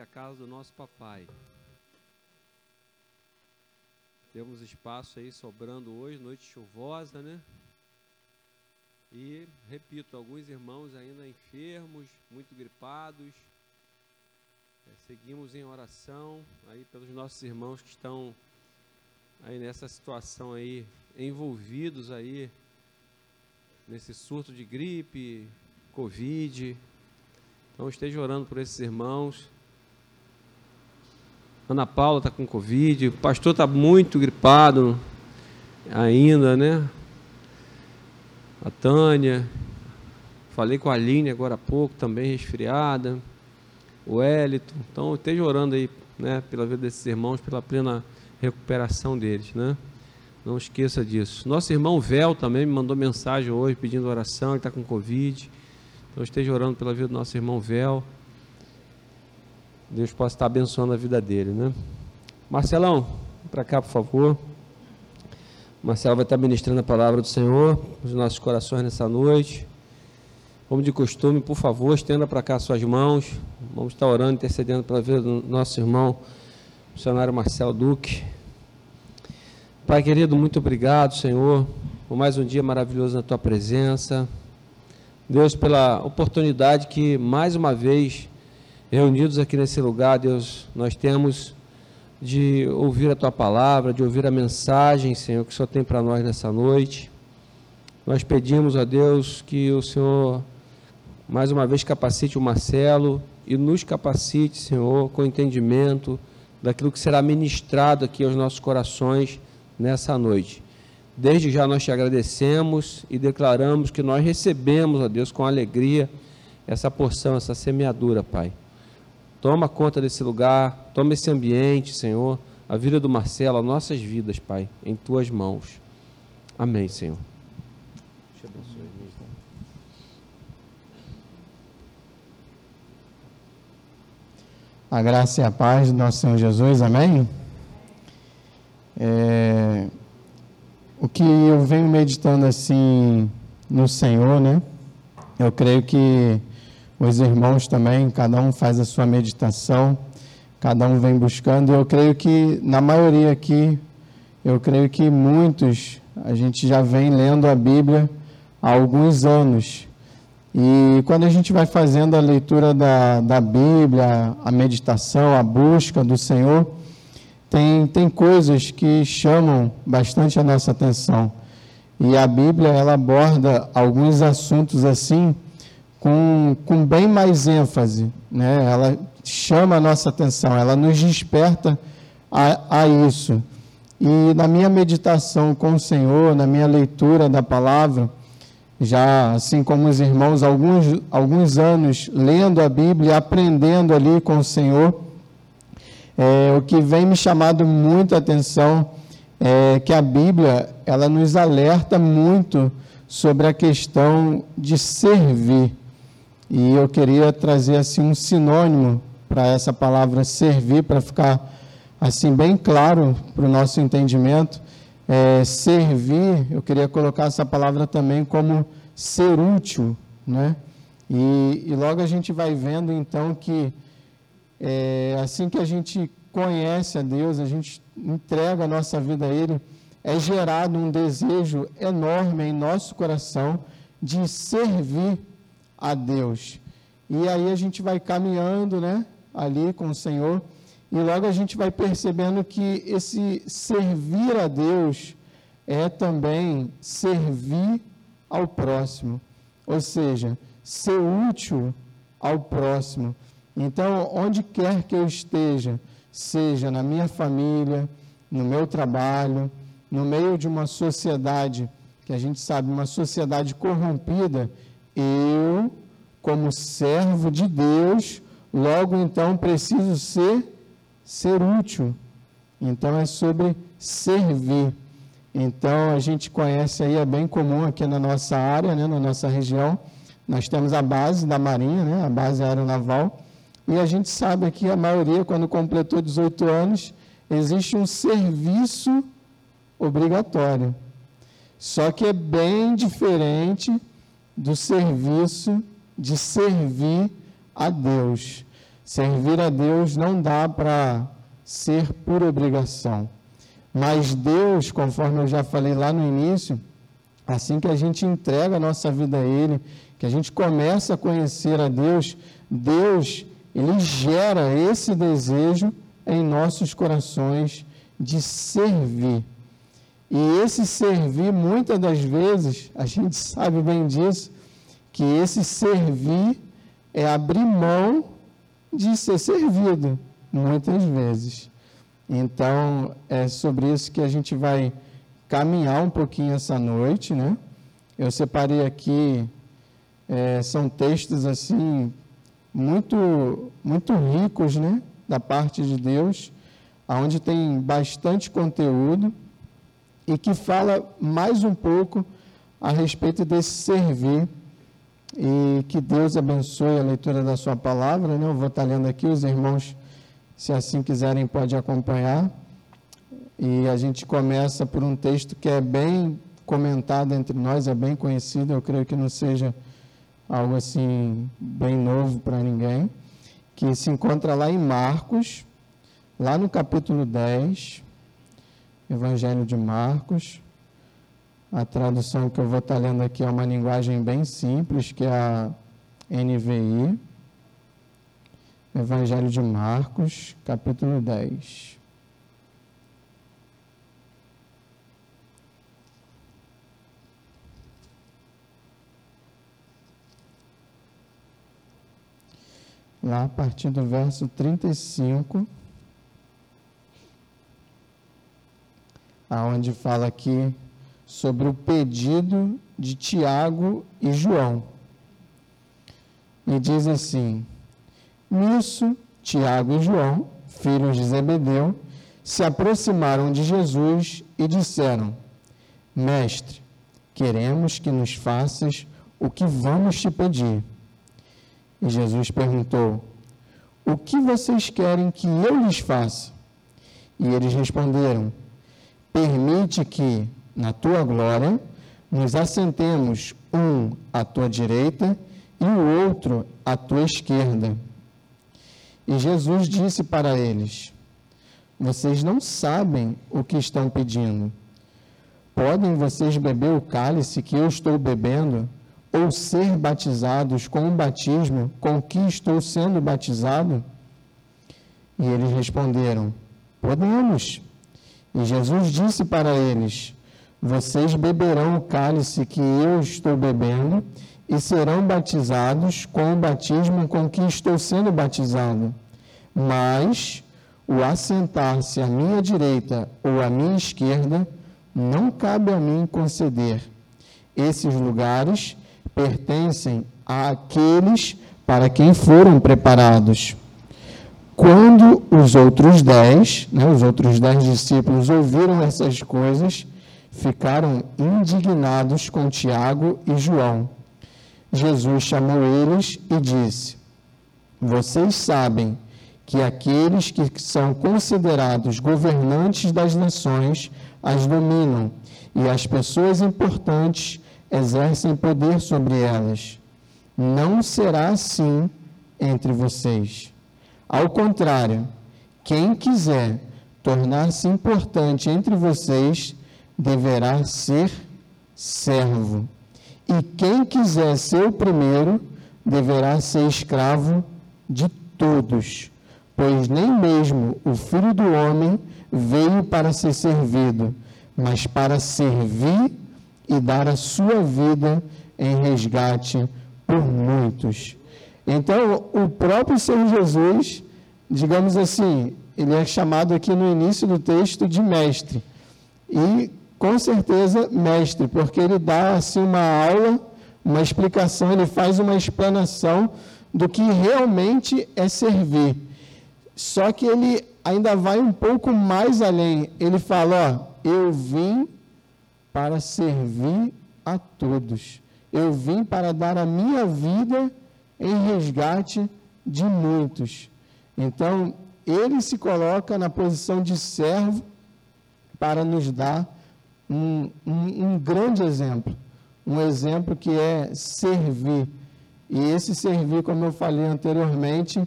é a casa do nosso papai. Temos espaço aí sobrando hoje, noite chuvosa, né? E, repito, alguns irmãos ainda enfermos, muito gripados. É, seguimos em oração aí pelos nossos irmãos que estão aí nessa situação aí, envolvidos aí nesse surto de gripe, Covid. Então esteja orando por esses irmãos. Ana Paula está com Covid, o pastor está muito gripado ainda, né? A Tânia, falei com a Aline agora há pouco, também resfriada. O Hélito, então esteja orando aí, né, pela vida desses irmãos, pela plena recuperação deles, né? Não esqueça disso. Nosso irmão Vel também me mandou mensagem hoje pedindo oração, ele está com Covid. Então esteja orando pela vida do nosso irmão Vel. Deus possa estar abençoando a vida dele, né? Marcelão, para cá, por favor. Marcelo vai estar ministrando a palavra do Senhor nos nossos corações nessa noite. Como de costume, por favor, estenda para cá suas mãos. Vamos estar orando, intercedendo pela vida do nosso irmão, missionário Marcelo Duque. Pai querido, muito obrigado, Senhor, por mais um dia maravilhoso na tua presença. Deus, pela oportunidade que mais uma vez reunidos aqui nesse lugar, Deus, nós temos de ouvir a tua palavra, de ouvir a mensagem, Senhor, que o Senhor tem para nós nessa noite. Nós pedimos a Deus que o Senhor, mais uma vez, capacite o Marcelo e nos capacite, Senhor, com entendimento daquilo que será ministrado aqui aos nossos corações nessa noite. Desde já nós te agradecemos e declaramos que nós recebemos, ó Deus, com alegria essa porção, essa semeadura, Pai. Toma conta desse lugar, toma esse ambiente, Senhor, a vida do Marcelo, as nossas vidas, Pai, em tuas mãos. Amém, Senhor. Te abençoe, A graça e a paz do nosso Senhor Jesus, amém? É, o que eu venho meditando assim no Senhor, né? Eu creio que os irmãos também, cada um faz a sua meditação, cada um vem buscando. Eu creio que, na maioria aqui, eu creio que muitos, a gente já vem lendo a Bíblia há alguns anos. E quando a gente vai fazendo a leitura da, da Bíblia, a meditação, a busca do Senhor, tem, tem coisas que chamam bastante a nossa atenção. E a Bíblia, ela aborda alguns assuntos assim, com, com bem mais ênfase, né? ela chama a nossa atenção, ela nos desperta a, a isso. E na minha meditação com o Senhor, na minha leitura da palavra, já assim como os irmãos, alguns, alguns anos lendo a Bíblia, aprendendo ali com o Senhor, é, o que vem me chamando muito a atenção é que a Bíblia ela nos alerta muito sobre a questão de servir. E eu queria trazer assim um sinônimo para essa palavra servir, para ficar assim bem claro para o nosso entendimento. É, servir, eu queria colocar essa palavra também como ser útil, né? E, e logo a gente vai vendo então que é, assim que a gente conhece a Deus, a gente entrega a nossa vida a Ele, é gerado um desejo enorme em nosso coração de servir a Deus. E aí a gente vai caminhando, né, ali com o Senhor, e logo a gente vai percebendo que esse servir a Deus é também servir ao próximo, ou seja, ser útil ao próximo. Então, onde quer que eu esteja, seja na minha família, no meu trabalho, no meio de uma sociedade que a gente sabe, uma sociedade corrompida, eu, como servo de Deus, logo então preciso ser ser útil. Então é sobre servir. Então a gente conhece aí, é bem comum aqui na nossa área, né, na nossa região. Nós temos a base da Marinha, né, a base aeronaval, e a gente sabe que a maioria, quando completou 18 anos, existe um serviço obrigatório. Só que é bem diferente do serviço de servir a Deus. Servir a Deus não dá para ser por obrigação. Mas Deus, conforme eu já falei lá no início, assim que a gente entrega a nossa vida a Ele, que a gente começa a conhecer a Deus, Deus, Ele gera esse desejo em nossos corações de servir. E esse servir, muitas das vezes, a gente sabe bem disso, que esse servir é abrir mão de ser servido, muitas vezes. Então, é sobre isso que a gente vai caminhar um pouquinho essa noite, né? Eu separei aqui, é, são textos assim, muito, muito ricos, né? Da parte de Deus, onde tem bastante conteúdo e que fala mais um pouco a respeito desse servir e que Deus abençoe a leitura da sua palavra. Né? Eu vou estar lendo aqui, os irmãos, se assim quiserem, podem acompanhar. E a gente começa por um texto que é bem comentado entre nós, é bem conhecido, eu creio que não seja algo assim bem novo para ninguém, que se encontra lá em Marcos, lá no capítulo 10, Evangelho de Marcos. A tradução que eu vou estar lendo aqui é uma linguagem bem simples, que é a NVI. Evangelho de Marcos, capítulo 10. Lá a partir do verso 35, aonde fala aqui sobre o pedido de Tiago e João. E diz assim: Nisso, Tiago e João, filhos de Zebedeu, se aproximaram de Jesus e disseram: Mestre, queremos que nos faças o que vamos te pedir. E Jesus perguntou: O que vocês querem que eu lhes faça? E eles responderam: Permite que, na tua glória, nos assentemos um à tua direita e o outro à tua esquerda. E Jesus disse para eles: Vocês não sabem o que estão pedindo. Podem vocês beber o cálice que eu estou bebendo, ou ser batizados com o batismo com que estou sendo batizado? E eles responderam: Podemos. E Jesus disse para eles: vocês beberão o cálice que eu estou bebendo e serão batizados com o batismo com que estou sendo batizado. Mas o assentar-se à minha direita ou à minha esquerda não cabe a mim conceder. Esses lugares pertencem àqueles para quem foram preparados. Quando os outros dez, né, os outros dez discípulos ouviram essas coisas, ficaram indignados com Tiago e João. Jesus chamou eles e disse: Vocês sabem que aqueles que são considerados governantes das nações as dominam e as pessoas importantes exercem poder sobre elas. Não será assim entre vocês. Ao contrário, quem quiser tornar-se importante entre vocês deverá ser servo. E quem quiser ser o primeiro, deverá ser escravo de todos, pois nem mesmo o filho do homem veio para ser servido, mas para servir e dar a sua vida em resgate por muitos. Então, o próprio Senhor Jesus, digamos assim, ele é chamado aqui no início do texto de mestre. E com certeza mestre, porque ele dá assim uma aula, uma explicação, ele faz uma explanação do que realmente é servir. Só que ele ainda vai um pouco mais além. Ele fala: ó, eu vim para servir a todos. Eu vim para dar a minha vida em resgate de muitos. Então, ele se coloca na posição de servo para nos dar um, um, um grande exemplo, um exemplo que é servir. E esse servir, como eu falei anteriormente,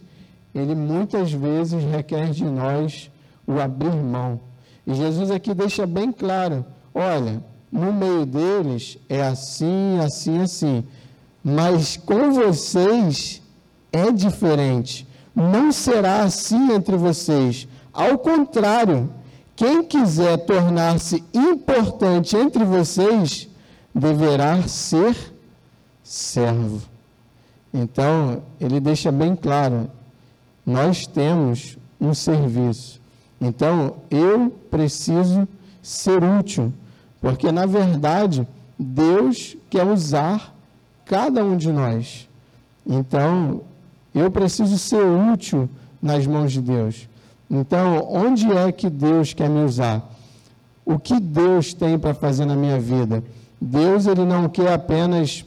ele muitas vezes requer de nós o abrir mão. E Jesus aqui deixa bem claro: olha, no meio deles é assim, assim, assim, mas com vocês é diferente. Não será assim entre vocês. Ao contrário, quem quiser tornar-se importante entre vocês deverá ser servo. Então, ele deixa bem claro: nós temos um serviço. Então, eu preciso ser útil, porque na verdade Deus quer usar cada um de nós. Então, eu preciso ser útil nas mãos de Deus. Então, onde é que Deus quer me usar? O que Deus tem para fazer na minha vida? Deus ele não quer apenas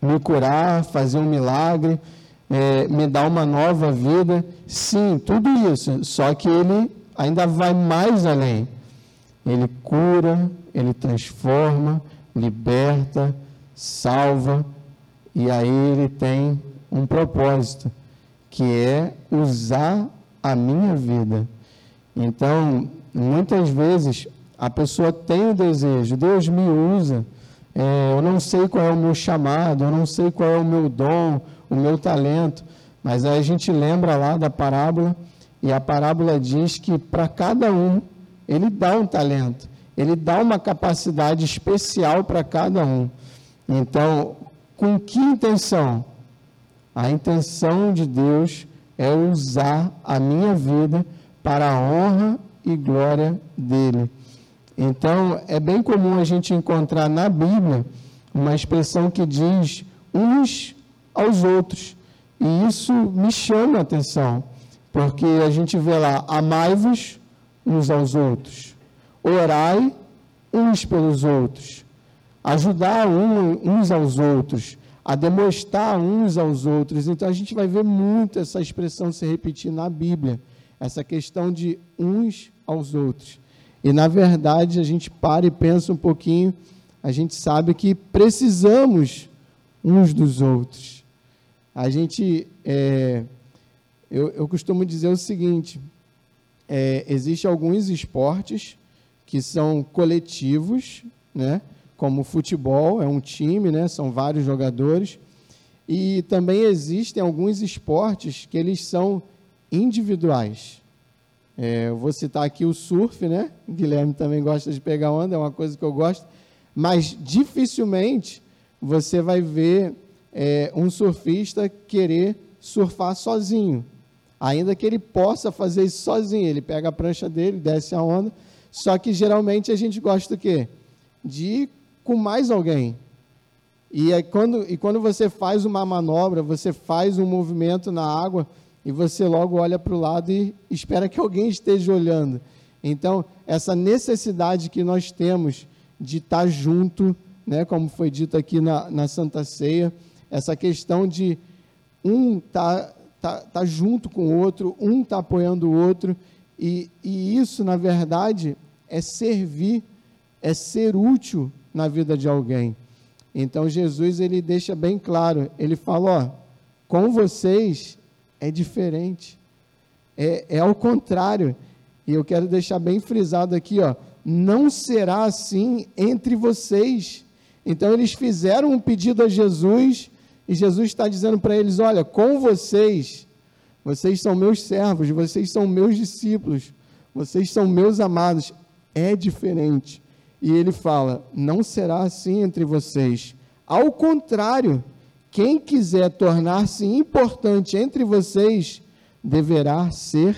me curar, fazer um milagre, é, me dar uma nova vida. Sim, tudo isso. Só que ele ainda vai mais além. Ele cura, ele transforma, liberta, salva, e aí ele tem um propósito, que é usar a minha vida. Então, muitas vezes a pessoa tem o desejo, Deus me usa, é, eu não sei qual é o meu chamado, eu não sei qual é o meu dom, o meu talento, mas aí a gente lembra lá da parábola, e a parábola diz que para cada um ele dá um talento, ele dá uma capacidade especial para cada um. Então, com que intenção? A intenção de Deus é usar a minha vida para a honra e glória dele. Então, é bem comum a gente encontrar na Bíblia uma expressão que diz uns aos outros. E isso me chama a atenção, porque a gente vê lá: amai-vos uns aos outros, orai uns pelos outros, ajudar uns aos outros, a demonstrar uns aos outros. Então a gente vai ver muito essa expressão se repetir na Bíblia, essa questão de uns aos outros. E na verdade a gente para e pensa um pouquinho, a gente sabe que precisamos uns dos outros. A gente, é, eu, eu costumo dizer o seguinte: é, existem alguns esportes que são coletivos, né? Como futebol, é um time, né? são vários jogadores. E também existem alguns esportes que eles são individuais. É, eu vou citar aqui o surf, né? O Guilherme também gosta de pegar onda, é uma coisa que eu gosto. Mas dificilmente você vai ver é, um surfista querer surfar sozinho. Ainda que ele possa fazer isso sozinho. Ele pega a prancha dele, desce a onda. Só que geralmente a gente gosta do quê? De com mais alguém. E, é quando, e quando você faz uma manobra, você faz um movimento na água e você logo olha para o lado e espera que alguém esteja olhando. Então, essa necessidade que nós temos de estar junto, né, como foi dito aqui na, na Santa Ceia, essa questão de um estar tá, tá, tá junto com o outro, um está apoiando o outro, e, e isso, na verdade, é servir, é ser útil na vida de alguém. Então Jesus ele deixa bem claro, ele fala, ó, com vocês é diferente, é, é ao contrário. E eu quero deixar bem frisado aqui, ó, não será assim entre vocês. Então eles fizeram um pedido a Jesus e Jesus está dizendo para eles, olha, com vocês, vocês são meus servos, vocês são meus discípulos, vocês são meus amados. É diferente. E ele fala: não será assim entre vocês. Ao contrário, quem quiser tornar-se importante entre vocês deverá ser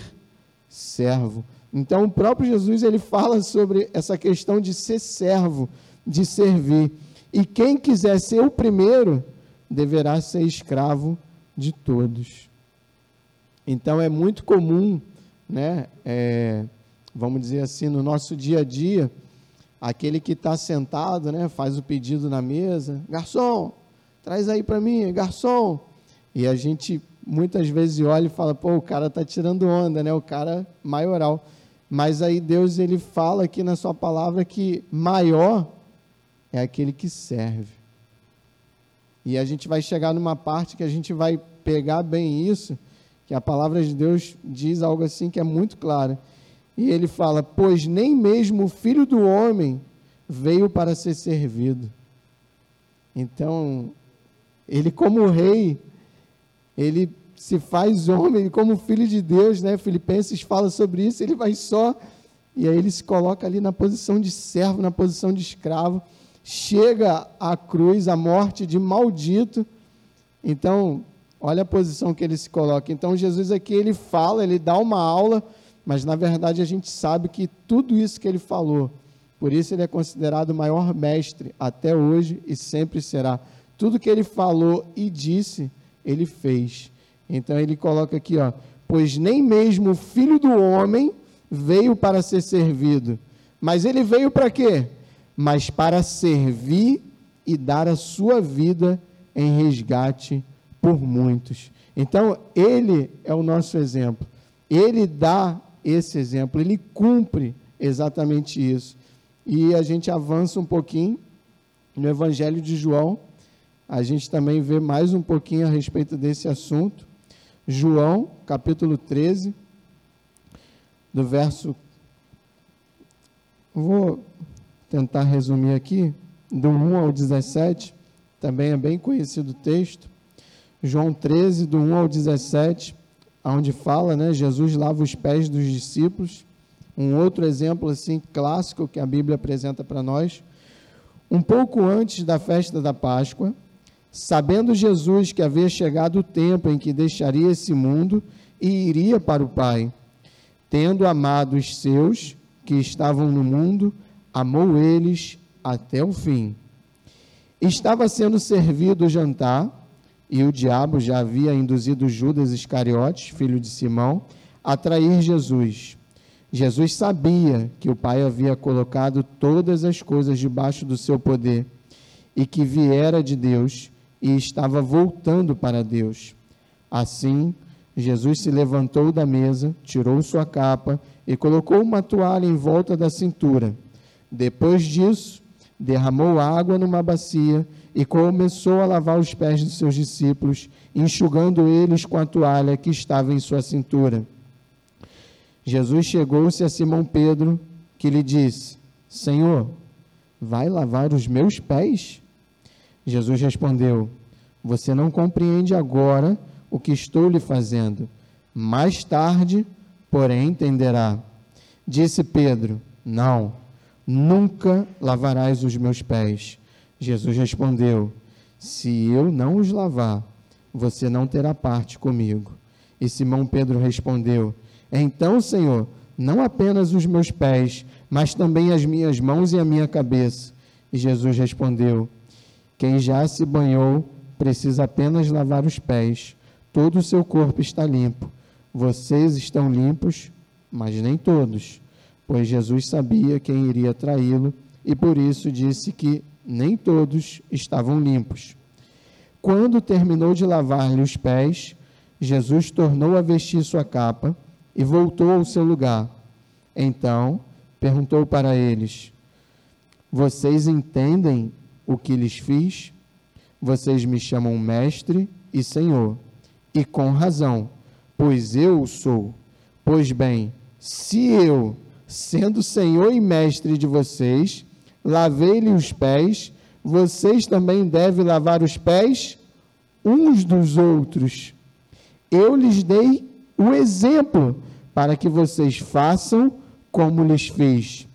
servo. Então, o próprio Jesus ele fala sobre essa questão de ser servo, de servir. E quem quiser ser o primeiro deverá ser escravo de todos. Então, é muito comum, né, é, vamos dizer assim, no nosso dia a dia aquele que está sentado, né, faz o pedido na mesa, garçom, traz aí para mim, garçom. E a gente muitas vezes olha e fala, pô, o cara está tirando onda, né, o cara maioral. Mas aí Deus ele fala aqui na sua palavra que maior é aquele que serve. E a gente vai chegar numa parte que a gente vai pegar bem isso, que a palavra de Deus diz algo assim que é muito claro. E ele fala: Pois nem mesmo o filho do homem veio para ser servido. Então, ele, como rei, ele se faz homem, como filho de Deus, né? Filipenses fala sobre isso, ele vai só, e aí ele se coloca ali na posição de servo, na posição de escravo, chega à cruz, à morte de maldito. Então, Olha a posição que ele se coloca. Então, Jesus aqui, ele fala, ele dá uma aula, mas na verdade a gente sabe que tudo isso que ele falou, por isso ele é considerado o maior mestre até hoje e sempre será. Tudo que ele falou e disse, ele fez. Então ele coloca aqui, ó, pois nem mesmo o filho do homem veio para ser servido, mas ele veio para quê? Mas para servir e dar a sua vida em resgate por muitos. Então, ele é o nosso exemplo. Ele dá esse exemplo, ele cumpre exatamente isso. E a gente avança um pouquinho no Evangelho de João, a gente também vê mais um pouquinho a respeito desse assunto. João, capítulo 13, do verso. Vou tentar resumir aqui, do 1 ao 17, também é bem conhecido o texto. João 13, do 1 ao 17, onde fala, né, Jesus lava os pés dos discípulos. Um outro exemplo assim clássico que a Bíblia apresenta para nós. Um pouco antes da festa da Páscoa, sabendo Jesus que havia chegado o tempo em que deixaria esse mundo e iria para o Pai, tendo amado os seus que estavam no mundo, amou eles até o fim. Estava sendo servido o jantar e o diabo já havia induzido Judas Iscariotes, filho de Simão, a trair Jesus. Jesus sabia que o Pai havia colocado todas as coisas debaixo do seu poder e que viera de Deus e estava voltando para Deus. Assim, Jesus se levantou da mesa, tirou sua capa e colocou uma toalha em volta da cintura. Depois disso, derramou água numa bacia e começou a lavar os pés dos seus discípulos, enxugando eles com a toalha que estava em sua cintura. Jesus chegou-se a Simão Pedro, que lhe disse: Senhor, vai lavar os meus pés? Jesus respondeu: Você não compreende agora o que estou lhe fazendo. Mais tarde, porém, entenderá. Disse Pedro: Não, nunca lavarás os meus pés. Jesus respondeu: Se eu não os lavar, você não terá parte comigo. E Simão Pedro respondeu: Então, Senhor, não apenas os meus pés, mas também as minhas mãos e a minha cabeça. E Jesus respondeu: Quem já se banhou precisa apenas lavar os pés. Todo o seu corpo está limpo. Vocês estão limpos, mas nem todos. Pois Jesus sabia quem iria traí-lo e por isso disse que nem todos estavam limpos. Quando terminou de lavar-lhe os pés, Jesus tornou a vestir sua capa e voltou ao seu lugar. Então perguntou para eles: Vocês entendem o que lhes fiz? Vocês me chamam mestre e senhor, e com razão, pois eu o sou. Pois bem, se eu, sendo senhor e mestre de vocês, lavei-lhe os pés, vocês também devem lavar os pés uns dos outros. Eu lhes dei o exemplo para que vocês façam como lhes fiz.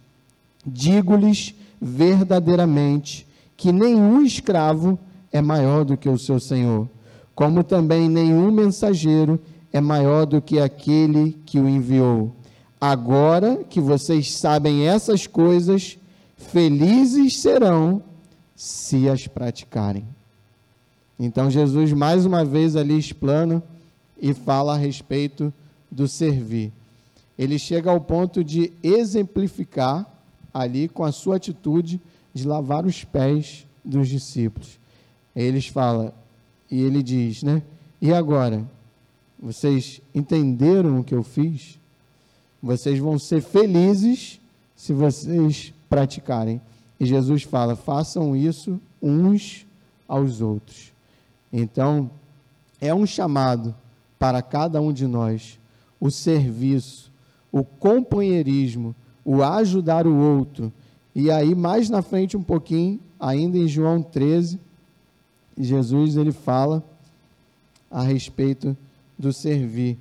Digo-lhes verdadeiramente que nenhum escravo é maior do que o seu senhor, como também nenhum mensageiro é maior do que aquele que o enviou. Agora que vocês sabem essas coisas, felizes serão se as praticarem. Então Jesus mais uma vez ali explana e fala a respeito do servir. Ele chega ao ponto de exemplificar ali com a sua atitude de lavar os pés dos discípulos. Eles falam e ele diz, né? E agora, vocês entenderam o que eu fiz? Vocês vão ser felizes se vocês praticarem. E Jesus fala: façam isso uns aos outros. Então, é um chamado para cada um de nós o serviço, o companheirismo, o ajudar o outro. E aí, mais na frente um pouquinho, ainda em João 13, Jesus ele fala a respeito do servir,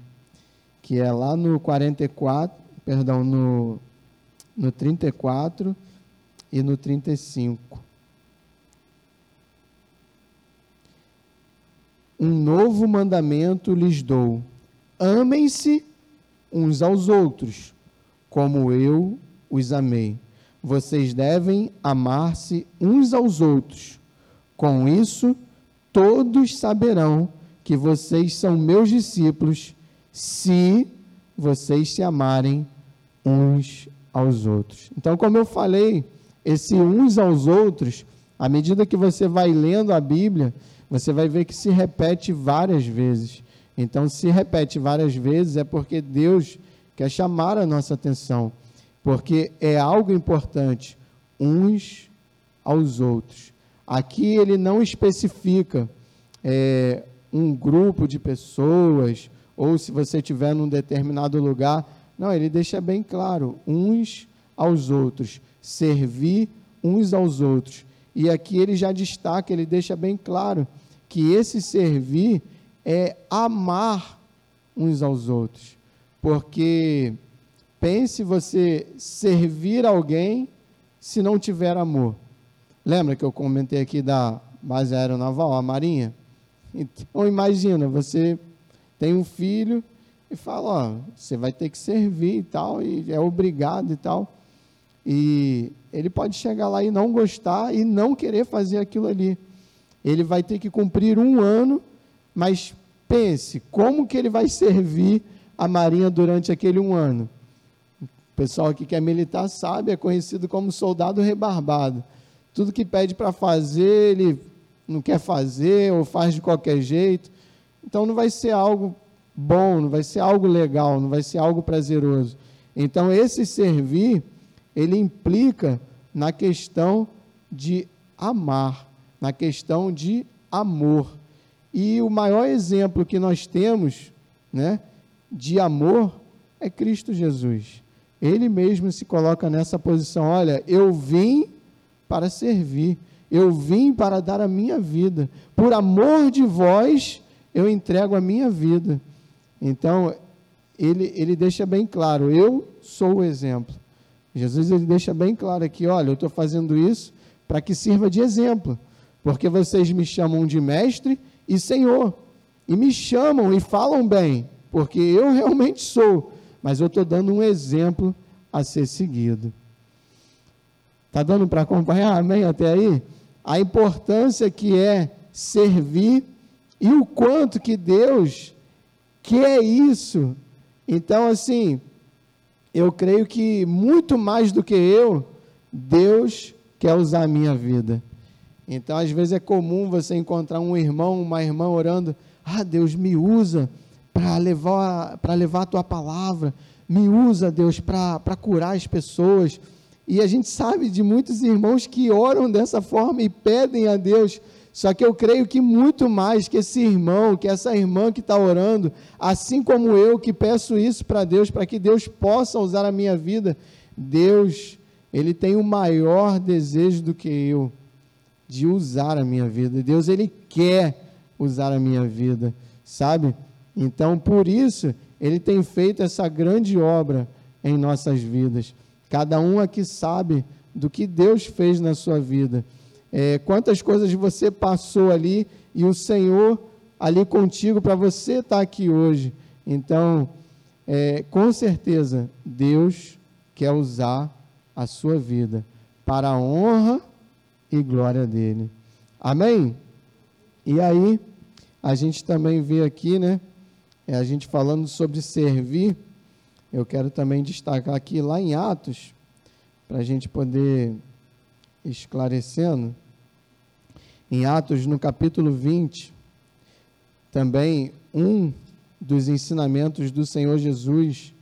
que é lá no 44, perdão, no, no 34 e no 35. Um novo mandamento lhes dou: amem-se uns aos outros, como eu os amei. Vocês devem amar-se uns aos outros. Com isso, todos saberão que vocês são meus discípulos, se vocês se amarem uns aos outros. Então, como eu falei, esse uns aos outros, à medida que você vai lendo a Bíblia, você vai ver que se repete várias vezes. Então, se repete várias vezes é porque Deus quer chamar a nossa atenção, porque é algo importante, uns aos outros. Aqui ele não especifica é, um grupo de pessoas, ou se você estiver num determinado lugar. Não, ele deixa bem claro, uns aos outros, servir uns aos outros. E aqui ele já destaca, ele deixa bem claro que esse servir é amar uns aos outros. Porque pense você servir alguém se não tiver amor. Lembra que eu comentei aqui da base aeronaval, a Marinha? Então imagina, você tem um filho e fala, ó, você vai ter que servir e tal, e é obrigado e tal. E ele pode chegar lá e não gostar e não querer fazer aquilo ali. Ele vai ter que cumprir um ano, mas pense, como que ele vai servir a Marinha durante aquele um ano? O pessoal aqui que é militar sabe, é conhecido como soldado rebarbado. Tudo que pede para fazer, ele não quer fazer ou faz de qualquer jeito. Então não vai ser algo bom, não vai ser algo legal, não vai ser algo prazeroso. Então esse servir, ele implica na questão de amar, na questão de amor. E o maior exemplo que nós temos, né, de amor é Cristo Jesus. Ele mesmo se coloca nessa posição, olha, eu vim para servir. Eu vim para dar a minha vida. Por amor de vós, eu entrego a minha vida. Então, ele, ele deixa bem claro: eu sou o exemplo. Jesus ele deixa bem claro aqui: olha, eu estou fazendo isso para que sirva de exemplo. Porque vocês me chamam de mestre e senhor. E me chamam e falam bem, porque eu realmente sou. Mas eu estou dando um exemplo a ser seguido. Está dando para acompanhar? Amém? Até aí? a importância que é servir e o quanto que Deus quer isso. Então, assim, eu creio que muito mais do que eu, Deus quer usar a minha vida. Então, às vezes é comum você encontrar um irmão, uma irmã orando: Ah, Deus, me usa para levar, levar a tua palavra, me usa, Deus, para curar as pessoas e a gente sabe de muitos irmãos que oram dessa forma e pedem a Deus. Só que eu creio que muito mais que esse irmão, que essa irmã que está orando, assim como eu que peço isso para Deus, para que Deus possa usar a minha vida, Deus, Ele tem o maior desejo do que eu de usar a minha vida. Deus, Ele quer usar a minha vida, sabe? Então, por isso, Ele tem feito essa grande obra em nossas vidas. Cada um aqui sabe do que Deus fez na sua vida. É, quantas coisas você passou ali e o Senhor ali contigo para você estar tá aqui hoje. Então, é, com certeza, Deus quer usar a sua vida para a honra e glória dele. Amém? E aí, a gente também vê aqui, né? É a gente falando sobre servir eu quero também destacar aqui lá em Atos, para a gente poder esclarecendo, em Atos, no capítulo 20, também um dos ensinamentos do Senhor Jesus,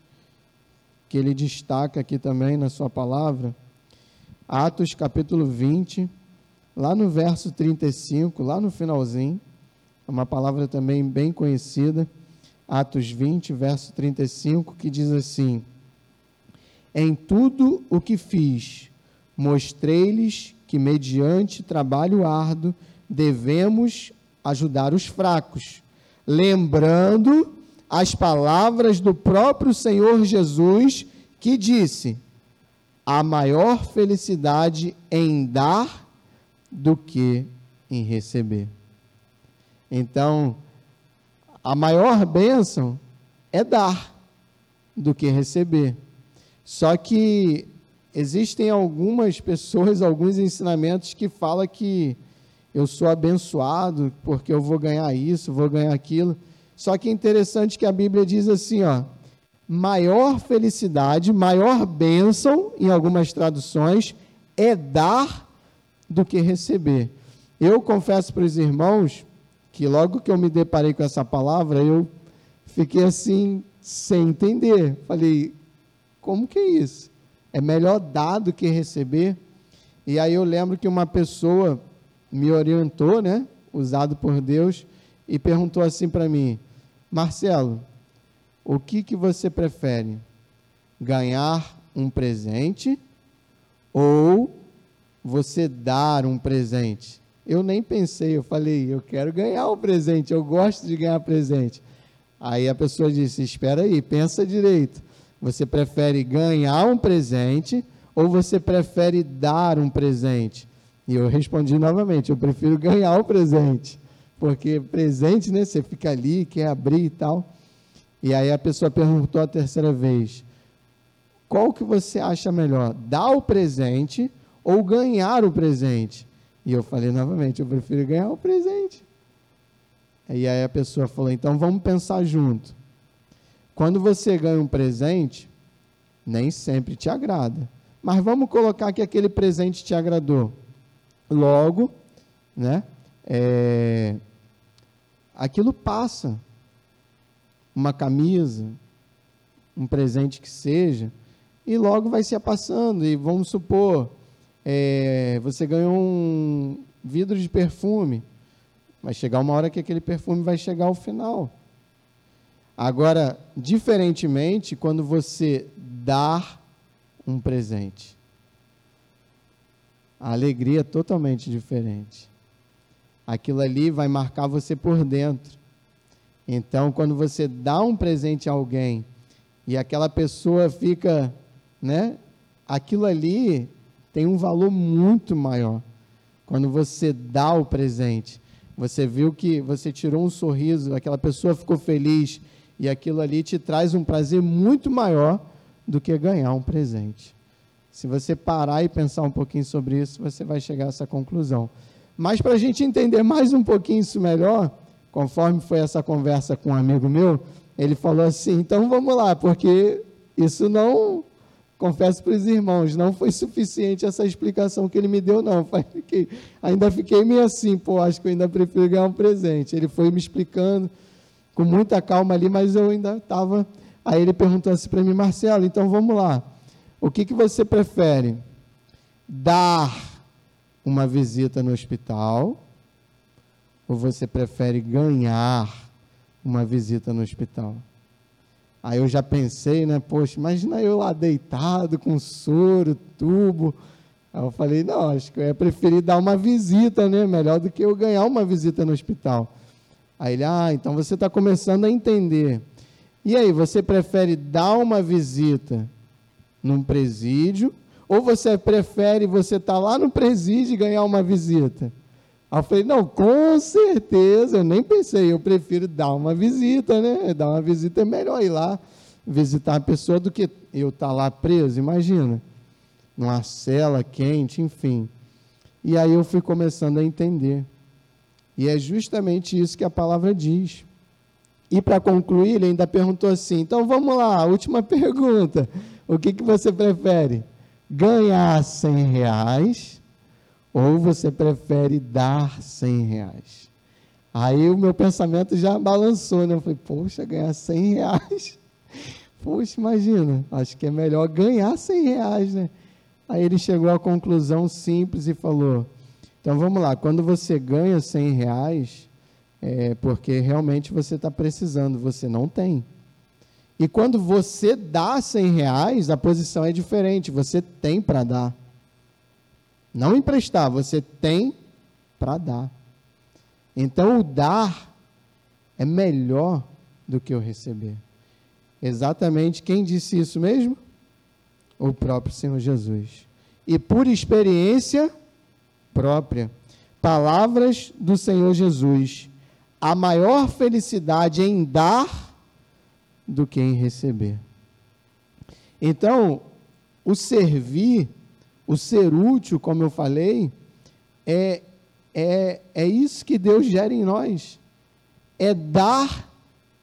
que ele destaca aqui também na sua palavra, Atos capítulo 20, lá no verso 35, lá no finalzinho, é uma palavra também bem conhecida. Atos 20, verso 35, que diz assim: Em tudo o que fiz, mostrei-lhes que, mediante trabalho árduo, devemos ajudar os fracos, lembrando as palavras do próprio Senhor Jesus, que disse: há maior felicidade em dar do que em receber. Então, a maior bênção é dar do que receber. Só que existem algumas pessoas, alguns ensinamentos que falam que eu sou abençoado porque eu vou ganhar isso, vou ganhar aquilo. Só que é interessante que a Bíblia diz assim, ó, maior felicidade, maior bênção, em algumas traduções, é dar do que receber. Eu confesso para os irmãos que logo que eu me deparei com essa palavra, eu fiquei assim, sem entender. Falei, como que é isso? É melhor dar do que receber? E aí eu lembro que uma pessoa me orientou, né, usado por Deus, e perguntou assim para mim: Marcelo, o que, que você prefere? Ganhar um presente ou você dar um presente? Eu nem pensei, eu falei, eu quero ganhar um presente, eu gosto de ganhar presente. Aí a pessoa disse: Espera aí, pensa direito. Você prefere ganhar um presente ou você prefere dar um presente? E eu respondi novamente: Eu prefiro ganhar o presente. Porque presente, né? Você fica ali, quer abrir e tal. E aí a pessoa perguntou a terceira vez: qual que você acha melhor, dar o presente ou ganhar o presente? E eu falei novamente: eu prefiro ganhar o presente. E aí a pessoa falou: então vamos pensar junto. Quando você ganha um presente, nem sempre te agrada. Mas vamos colocar que aquele presente te agradou. Logo, né? É, aquilo passa uma camisa, um presente que seja, e logo vai se passando. E vamos supor, é, você ganhou um vidro de perfume, vai chegar uma hora que aquele perfume vai chegar ao final. Agora, diferentemente, quando você dá um presente, a alegria é totalmente diferente. Aquilo ali vai marcar você por dentro. Então, quando você dá um presente a alguém e aquela pessoa fica, né? Aquilo ali tem um valor muito maior. Quando você dá o presente, você viu que você tirou um sorriso, aquela pessoa ficou feliz e aquilo ali te traz um prazer muito maior do que ganhar um presente. Se você parar e pensar um pouquinho sobre isso, você vai chegar a essa conclusão. Mas para a gente entender mais um pouquinho isso melhor, conforme foi essa conversa com um amigo meu, ele falou assim: então vamos lá, porque isso não, confesso para os irmãos, não foi suficiente essa explicação que ele me deu, não. Fiquei, ainda fiquei meio assim, pô, acho que eu ainda prefiro ganhar um presente. Ele foi me explicando com muita calma ali, mas eu ainda estava. Aí ele perguntou assim para mim, Marcelo, então vamos lá. O que, que você prefere? Dar uma visita no hospital ou você prefere ganhar uma visita no hospital? Aí eu já pensei, né? Poxa, imagina eu lá deitado com soro, tubo. Aí eu falei, não, acho que eu ia preferir dar uma visita, né? Melhor do que eu ganhar uma visita no hospital. Aí ele, ah, então você está começando a entender. E aí, você prefere dar uma visita num presídio ou você prefere você estar tá lá no presídio e ganhar uma visita? Aí eu falei, não, com certeza, eu nem pensei, eu prefiro dar uma visita, né? Dar uma visita é melhor ir lá visitar a pessoa do que eu estar tá lá preso, imagina. Numa cela quente, enfim. E aí eu fui começando a entender. E é justamente isso que a palavra diz. E para concluir, ele ainda perguntou assim: então vamos lá, última pergunta. O que, que você prefere? Ganhar 100 reais ou você prefere dar 100 reais? Aí o meu pensamento já balançou, né? Eu falei, poxa, ganhar 100 reais. Poxa, imagina, acho que é melhor ganhar 100 reais, né? Aí ele chegou à conclusão simples e falou: então vamos lá, quando você ganha 100 reais, é porque realmente você está precisando, você não tem. E quando você dá 100 reais, a posição é diferente, você tem para dar. Não emprestar, você tem para dar. Então o dar é melhor do que o receber. Exatamente quem disse isso mesmo? O próprio Senhor Jesus. E por experiência própria, palavras do Senhor Jesus a maior felicidade em dar do que em receber. Então, o servir, o ser útil, como eu falei, é, é, é isso que Deus gera em nós. É dar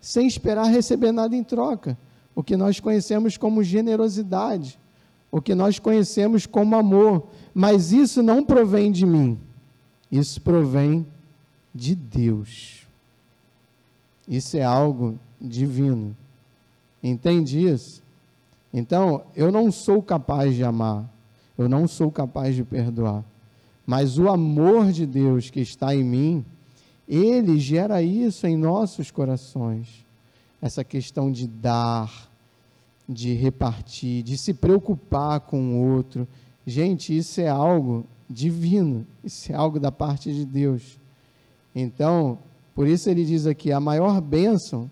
sem esperar receber nada em troca. O que nós conhecemos como generosidade, o que nós conhecemos como amor. Mas isso não provém de mim, isso provém de Deus. Isso é algo divino. Entende isso? Então, eu não sou capaz de amar, eu não sou capaz de perdoar. Mas o amor de Deus que está em mim, ele gera isso em nossos corações. Essa questão de dar, de repartir, de se preocupar com o outro. Gente, isso é algo divino, isso é algo da parte de Deus. Então, por isso ele diz aqui: a maior bênção,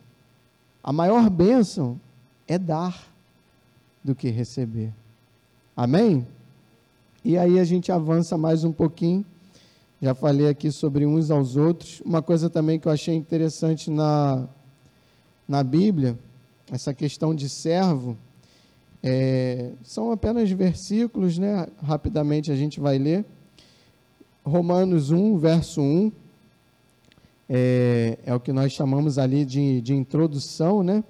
a maior bênção é dar do que receber. Amém? E aí a gente avança mais um pouquinho. Já falei aqui sobre uns aos outros. Uma coisa também que eu achei interessante na, na Bíblia, essa questão de servo, é, são apenas versículos, né? Rapidamente a gente vai ler. Romanos 1, verso 1 é, é o que nós chamamos ali de, de introdução, né?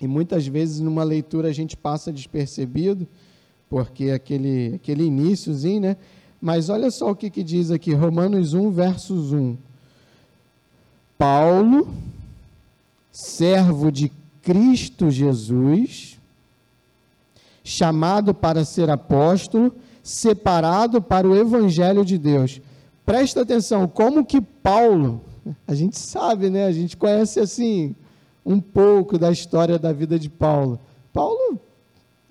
E muitas vezes numa leitura a gente passa despercebido, porque aquele, aquele iníciozinho, né? Mas olha só o que, que diz aqui, Romanos 1, versos 1. Paulo, servo de Cristo Jesus, chamado para ser apóstolo, separado para o evangelho de Deus. Presta atenção, como que Paulo, a gente sabe, né? A gente conhece assim um pouco da história da vida de Paulo. Paulo,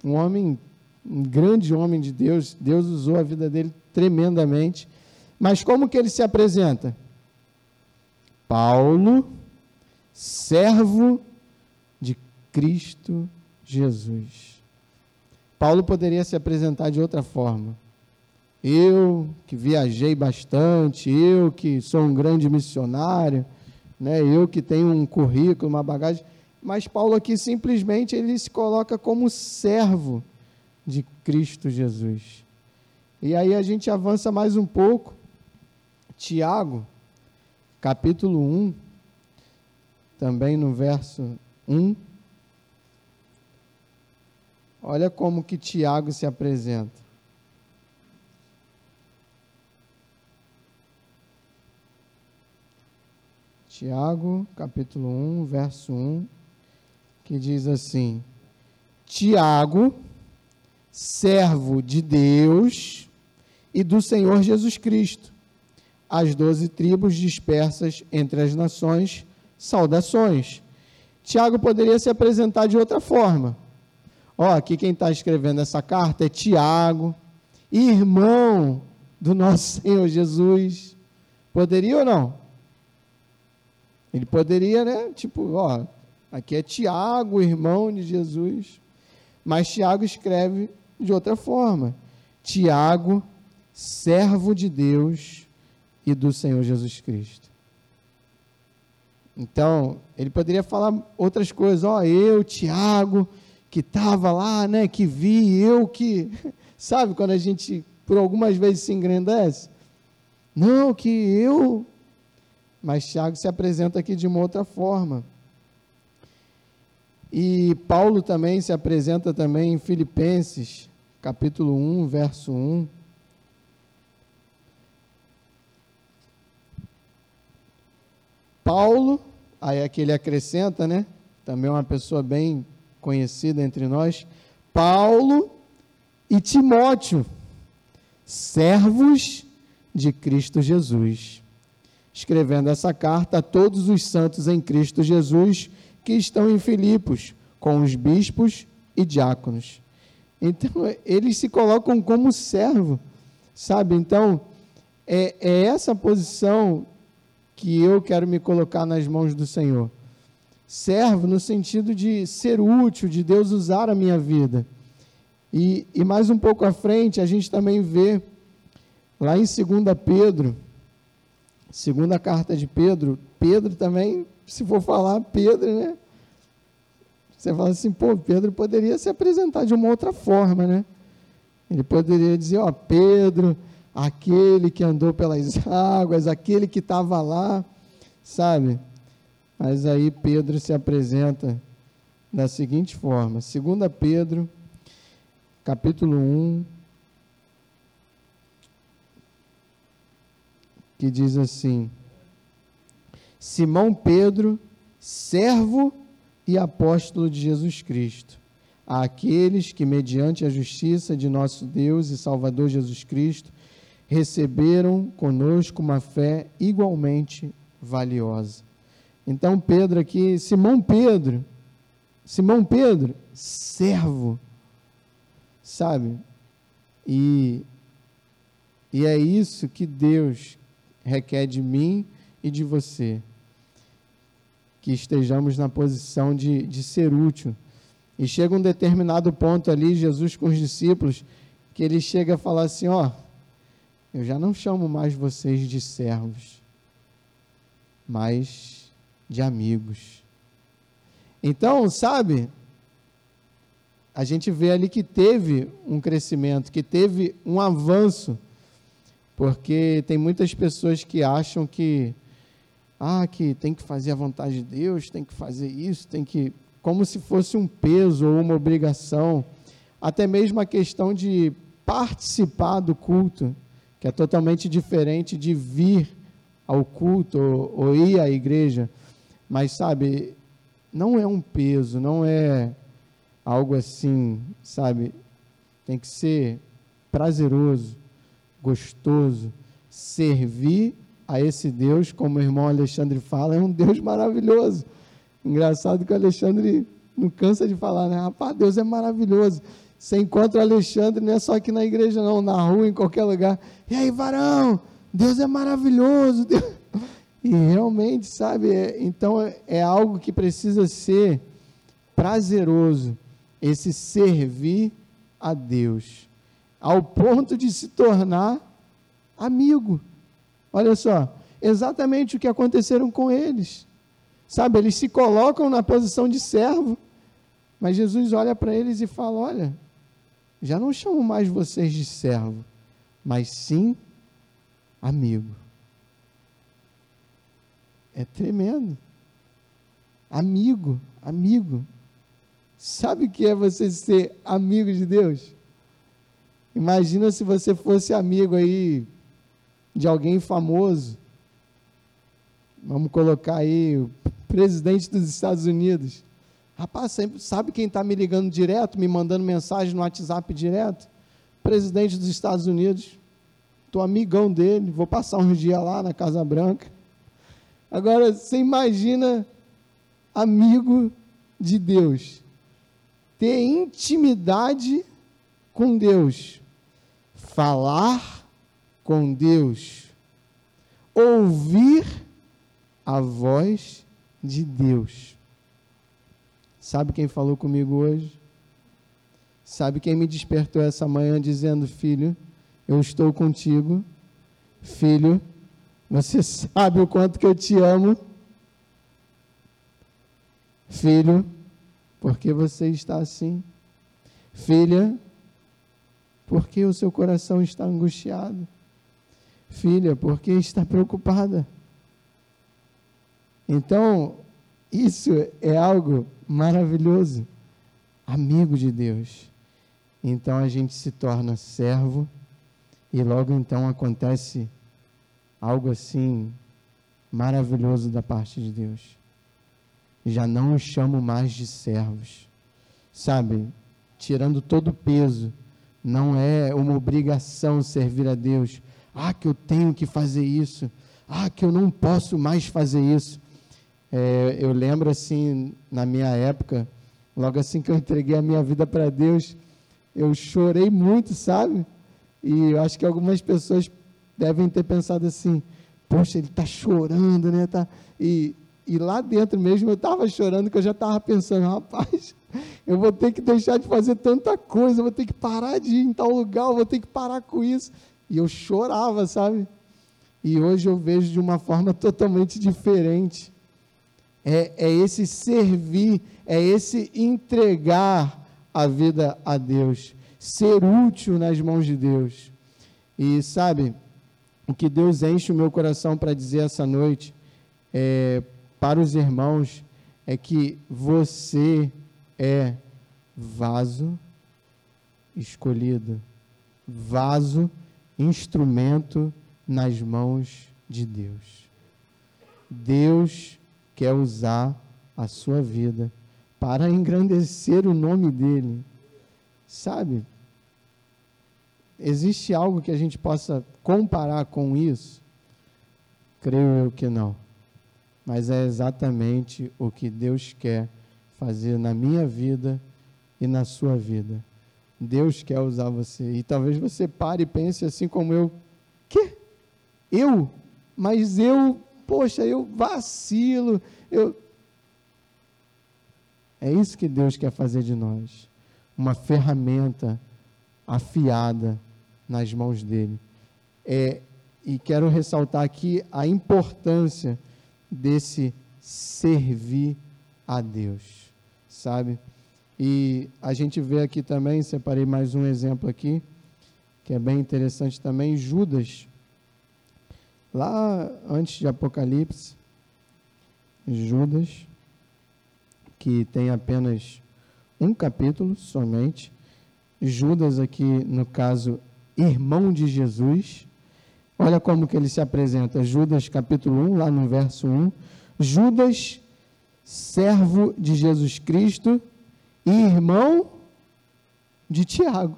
um homem, um grande homem de Deus, Deus usou a vida dele tremendamente. Mas como que ele se apresenta? Paulo, servo Cristo Jesus. Paulo poderia se apresentar de outra forma. Eu que viajei bastante, eu que sou um grande missionário, né? eu que tenho um currículo, uma bagagem. Mas Paulo aqui simplesmente ele se coloca como servo de Cristo Jesus. E aí a gente avança mais um pouco. Tiago, capítulo 1, também no verso 1. Olha como que Tiago se apresenta. Tiago, capítulo 1, verso 1, que diz assim: Tiago, servo de Deus e do Senhor Jesus Cristo, as doze tribos dispersas entre as nações, saudações. Tiago poderia se apresentar de outra forma. Ó, aqui quem está escrevendo essa carta é Tiago, irmão do nosso Senhor Jesus. Poderia ou não? Ele poderia, né? Tipo, ó, aqui é Tiago, irmão de Jesus. Mas Tiago escreve de outra forma. Tiago, servo de Deus e do Senhor Jesus Cristo. Então, ele poderia falar outras coisas. Ó, eu, Tiago, que estava lá, né? Que vi, eu que. Sabe quando a gente, por algumas vezes, se engrandece? Não, que eu mas Tiago se apresenta aqui de uma outra forma. E Paulo também se apresenta também em Filipenses, capítulo 1, verso 1. Paulo, aí aqui ele acrescenta, né? Também uma pessoa bem conhecida entre nós. Paulo e Timóteo, servos de Cristo Jesus escrevendo essa carta a todos os santos em Cristo Jesus que estão em Filipos, com os bispos e diáconos. Então, eles se colocam como servo, sabe? Então, é, é essa posição que eu quero me colocar nas mãos do Senhor. Servo no sentido de ser útil, de Deus usar a minha vida. E, e mais um pouco à frente, a gente também vê, lá em 2 Pedro, segunda carta de Pedro, Pedro também, se for falar Pedro, né? Você fala assim, pô, Pedro poderia se apresentar de uma outra forma, né? Ele poderia dizer, ó, Pedro, aquele que andou pelas águas, aquele que estava lá, sabe? Mas aí Pedro se apresenta da seguinte forma: 2 Pedro, capítulo 1, que diz assim: Simão Pedro, servo e apóstolo de Jesus Cristo, àqueles que, mediante a justiça de nosso Deus e Salvador Jesus Cristo, receberam conosco uma fé igualmente valiosa. Então, Pedro aqui, Simão Pedro, Simão Pedro, servo, sabe? E, e é isso que Deus requer de mim e de você. Que estejamos na posição de, de ser útil. E chega um determinado ponto ali, Jesus com os discípulos, que ele chega a falar assim: Ó, eu já não chamo mais vocês de servos, mas de amigos. Então, sabe, a gente vê ali que teve um crescimento, que teve um avanço, porque tem muitas pessoas que acham que ah, que tem que fazer a vontade de Deus, tem que fazer isso, tem que como se fosse um peso ou uma obrigação, até mesmo a questão de participar do culto que é totalmente diferente de vir ao culto ou, ou ir à igreja. Mas, sabe, não é um peso, não é algo assim, sabe? Tem que ser prazeroso, gostoso, servir a esse Deus, como o irmão Alexandre fala, é um Deus maravilhoso. Engraçado que o Alexandre não cansa de falar, né? Rapaz, Deus é maravilhoso. Você encontra o Alexandre, não é só aqui na igreja, não, na rua, em qualquer lugar. E aí, varão, Deus é maravilhoso. Deus... E realmente, sabe, é, então é, é algo que precisa ser prazeroso, esse servir a Deus, ao ponto de se tornar amigo. Olha só, exatamente o que aconteceram com eles. Sabe, eles se colocam na posição de servo, mas Jesus olha para eles e fala: Olha, já não chamo mais vocês de servo, mas sim amigo. É tremendo. Amigo, amigo. Sabe o que é você ser amigo de Deus? Imagina se você fosse amigo aí de alguém famoso. Vamos colocar aí o presidente dos Estados Unidos. Rapaz, sempre sabe quem está me ligando direto, me mandando mensagem no WhatsApp direto? Presidente dos Estados Unidos. Estou amigão dele, vou passar uns dias lá na Casa Branca. Agora, você imagina amigo de Deus, ter intimidade com Deus, falar com Deus, ouvir a voz de Deus. Sabe quem falou comigo hoje? Sabe quem me despertou essa manhã dizendo: Filho, eu estou contigo. Filho, você sabe o quanto que eu te amo. Filho, por que você está assim? Filha, por que o seu coração está angustiado? Filha, por que está preocupada? Então, isso é algo maravilhoso, amigo de Deus. Então a gente se torna servo e logo então acontece algo assim maravilhoso da parte de Deus. Já não os chamo mais de servos. Sabe, tirando todo o peso, não é uma obrigação servir a Deus. Ah, que eu tenho que fazer isso. ah, que eu não posso mais fazer isso. É, eu lembro assim, na minha época, logo assim que eu entreguei a minha vida para Deus, eu chorei muito, sabe? E eu acho que algumas pessoas devem ter pensado assim: poxa, ele está chorando, né? Tá... E, e lá dentro mesmo eu estava chorando, que eu já estava pensando: rapaz, eu vou ter que deixar de fazer tanta coisa, vou ter que parar de ir em tal lugar, vou ter que parar com isso. E eu chorava, sabe? E hoje eu vejo de uma forma totalmente diferente. É, é esse servir, é esse entregar a vida a Deus, ser útil nas mãos de Deus. E sabe, o que Deus enche o meu coração para dizer essa noite é, para os irmãos é que você é vaso escolhido, vaso, instrumento nas mãos de Deus. Deus quer usar a sua vida para engrandecer o nome dele. Sabe? Existe algo que a gente possa comparar com isso? Creio eu que não. Mas é exatamente o que Deus quer fazer na minha vida e na sua vida. Deus quer usar você. E talvez você pare e pense assim como eu: quê? Eu? Mas eu, poxa, eu vacilo. Eu... É isso que Deus quer fazer de nós. Uma ferramenta afiada nas mãos dele. É, e quero ressaltar aqui a importância desse servir a Deus, sabe? E a gente vê aqui também, separei mais um exemplo aqui, que é bem interessante também, Judas. Lá antes de Apocalipse, Judas, que tem apenas um capítulo somente. Judas aqui, no caso, irmão de Jesus. Olha como que ele se apresenta. Judas capítulo 1, lá no verso 1. Judas, servo de Jesus Cristo e irmão de Tiago.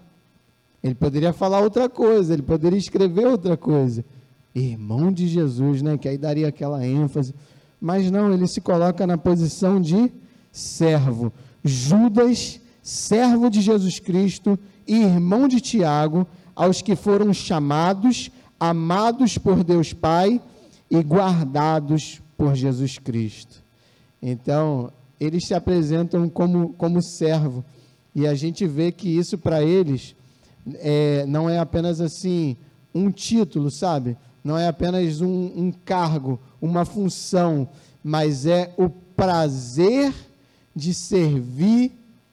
Ele poderia falar outra coisa, ele poderia escrever outra coisa. Irmão de Jesus, né? Que aí daria aquela ênfase. Mas não, ele se coloca na posição de servo. Judas, servo de Jesus Cristo e irmão de Tiago, aos que foram chamados, amados por Deus Pai e guardados por Jesus Cristo. Então, eles se apresentam como, como servo. E a gente vê que isso para eles é, não é apenas assim um título, sabe? Não é apenas um, um cargo, uma função, mas é o prazer de servir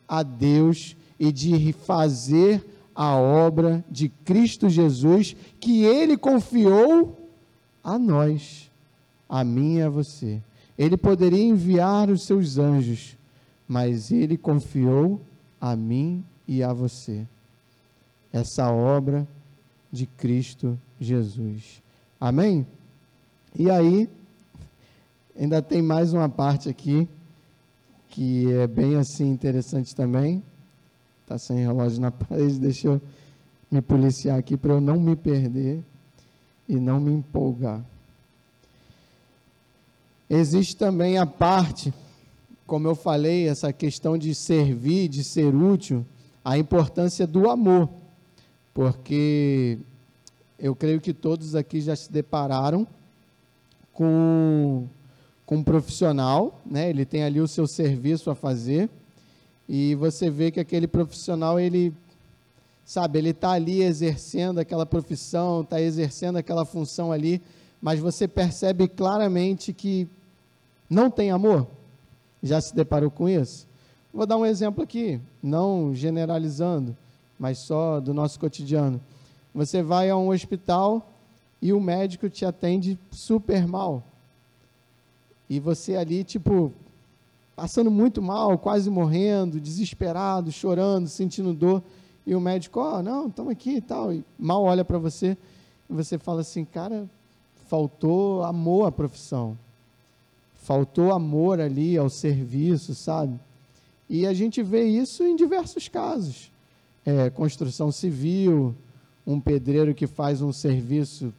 a Deus e de fazer a obra de Cristo Jesus que ele confiou a nós, a mim e a você. Ele poderia enviar os seus anjos, mas ele confiou a mim e a você essa obra de Cristo Jesus. Amém? E aí, ainda tem mais uma parte aqui que é bem assim interessante também. Está sem relógio na parede, deixa eu me policiar aqui para eu não me perder e não me empolgar. Existe também a parte, como eu falei, essa questão de servir, de ser útil, a importância do amor, porque eu creio que todos aqui já se depararam com, com um profissional, né? ele tem ali o seu serviço a fazer, e você vê que aquele profissional, ele, sabe, ele está ali exercendo aquela profissão, está exercendo aquela função ali, mas você percebe claramente que não tem amor. Já se deparou com isso? Vou dar um exemplo aqui, não generalizando, mas só do nosso cotidiano. Você vai a um hospital e o médico te atende super mal. E você ali, tipo, passando muito mal, quase morrendo, desesperado, chorando, sentindo dor, e o médico, ó, oh, não, estamos aqui e tal, e mal olha para você, e você fala assim, cara, faltou amor à profissão, faltou amor ali ao serviço, sabe? E a gente vê isso em diversos casos. É, construção civil, um pedreiro que faz um serviço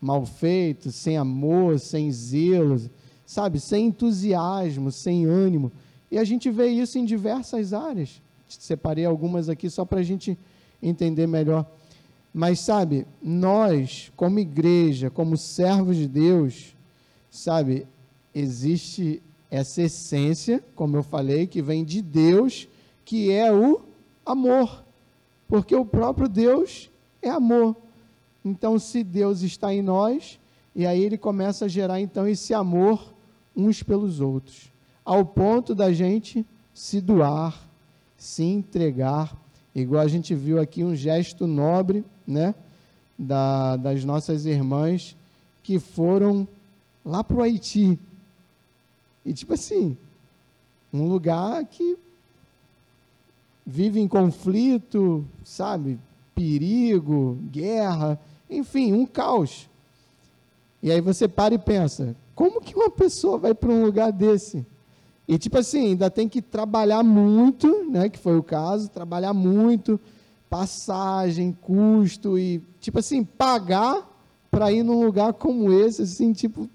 mal feito, sem amor, sem zelo, sabe, sem entusiasmo, sem ânimo. E a gente vê isso em diversas áreas. Separei algumas aqui só para a gente entender melhor. Mas, sabe, nós, como igreja, como servos de Deus, sabe, existe essa essência, como eu falei, que vem de Deus, que é o amor. Porque o próprio Deus é amor. Então, se Deus está em nós, e aí ele começa a gerar então esse amor uns pelos outros, ao ponto da gente se doar, se entregar, igual a gente viu aqui um gesto nobre, né, da, das nossas irmãs que foram lá para o Haiti. E tipo assim, um lugar que vive em conflito, sabe? Perigo, guerra, enfim, um caos. E aí você para e pensa: como que uma pessoa vai para um lugar desse? E tipo assim, ainda tem que trabalhar muito, né, que foi o caso, trabalhar muito, passagem, custo e tipo assim, pagar para ir num lugar como esse, assim, tipo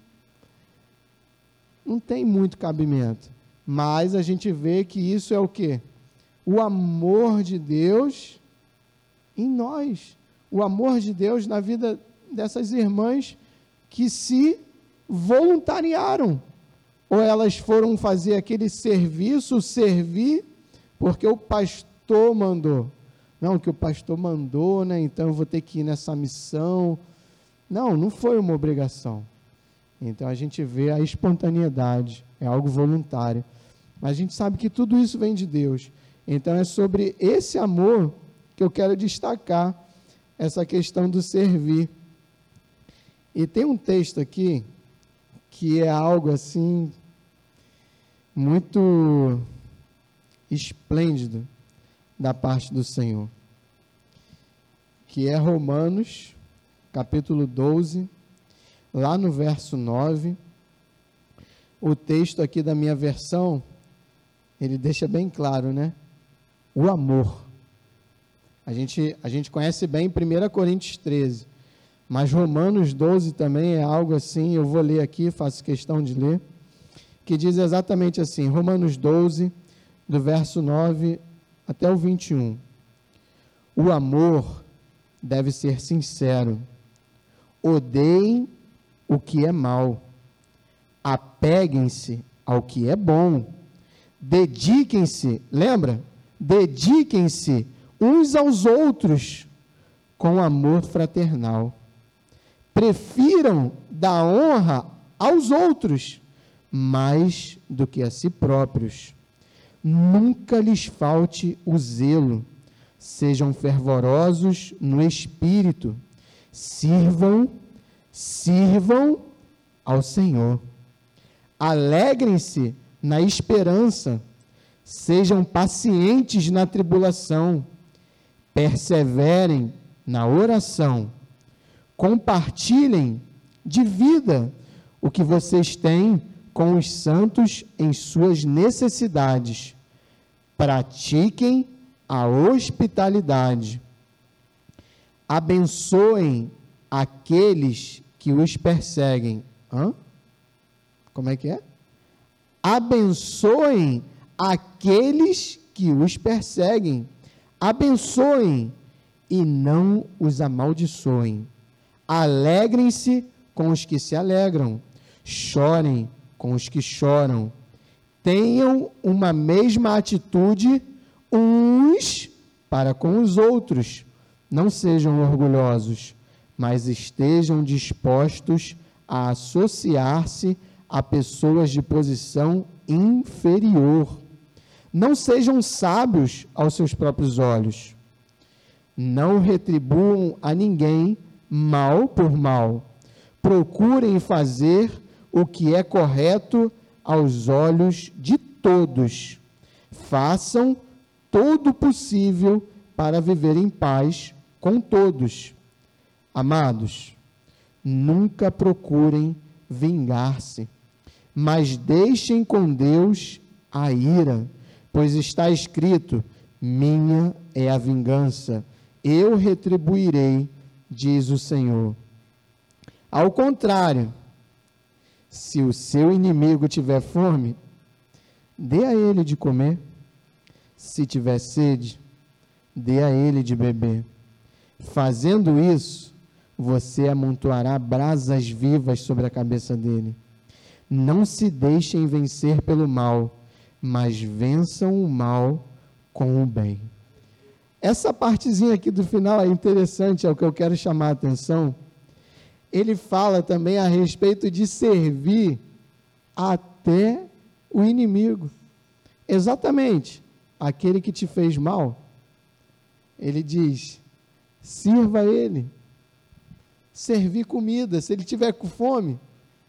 não tem muito cabimento. Mas a gente vê que isso é o quê? O amor de Deus em nós o amor de Deus na vida dessas irmãs que se voluntariaram. Ou elas foram fazer aquele serviço, servir, porque o pastor mandou. Não, que o pastor mandou, né? Então eu vou ter que ir nessa missão. Não, não foi uma obrigação. Então a gente vê a espontaneidade, é algo voluntário. Mas a gente sabe que tudo isso vem de Deus. Então é sobre esse amor que eu quero destacar essa questão do servir. E tem um texto aqui que é algo assim muito esplêndido da parte do Senhor, que é Romanos, capítulo 12, lá no verso 9. O texto aqui da minha versão, ele deixa bem claro, né? O amor. A gente, a gente conhece bem 1 Coríntios 13, mas Romanos 12 também é algo assim, eu vou ler aqui, faço questão de ler, que diz exatamente assim, Romanos 12, do verso 9 até o 21. O amor deve ser sincero. Odeiem o que é mal. Apeguem-se ao que é bom. Dediquem-se, lembra? Dediquem-se uns aos outros com amor fraternal. Prefiram dar honra aos outros mais do que a si próprios. Nunca lhes falte o zelo. Sejam fervorosos no espírito. Sirvam, sirvam ao Senhor. Alegrem-se na esperança. Sejam pacientes na tribulação perseverem na oração, compartilhem de vida o que vocês têm com os santos em suas necessidades, pratiquem a hospitalidade, abençoem aqueles que os perseguem. Hã? Como é que é? Abençoem aqueles que os perseguem abençoem e não os amaldiçoem. Alegrem-se com os que se alegram, chorem com os que choram. Tenham uma mesma atitude uns para com os outros. Não sejam orgulhosos, mas estejam dispostos a associar-se a pessoas de posição inferior não sejam sábios aos seus próprios olhos. Não retribuam a ninguém mal por mal. Procurem fazer o que é correto aos olhos de todos. Façam todo o possível para viver em paz com todos. Amados, nunca procurem vingar-se, mas deixem com Deus a ira Pois está escrito: Minha é a vingança, eu retribuirei, diz o Senhor. Ao contrário, se o seu inimigo tiver fome, dê a ele de comer. Se tiver sede, dê a ele de beber. Fazendo isso, você amontoará brasas vivas sobre a cabeça dele. Não se deixem vencer pelo mal, mas vençam o mal com o bem. Essa partezinha aqui do final é interessante, é o que eu quero chamar a atenção. Ele fala também a respeito de servir até o inimigo. Exatamente, aquele que te fez mal. Ele diz: sirva ele. Servir comida, se ele tiver com fome,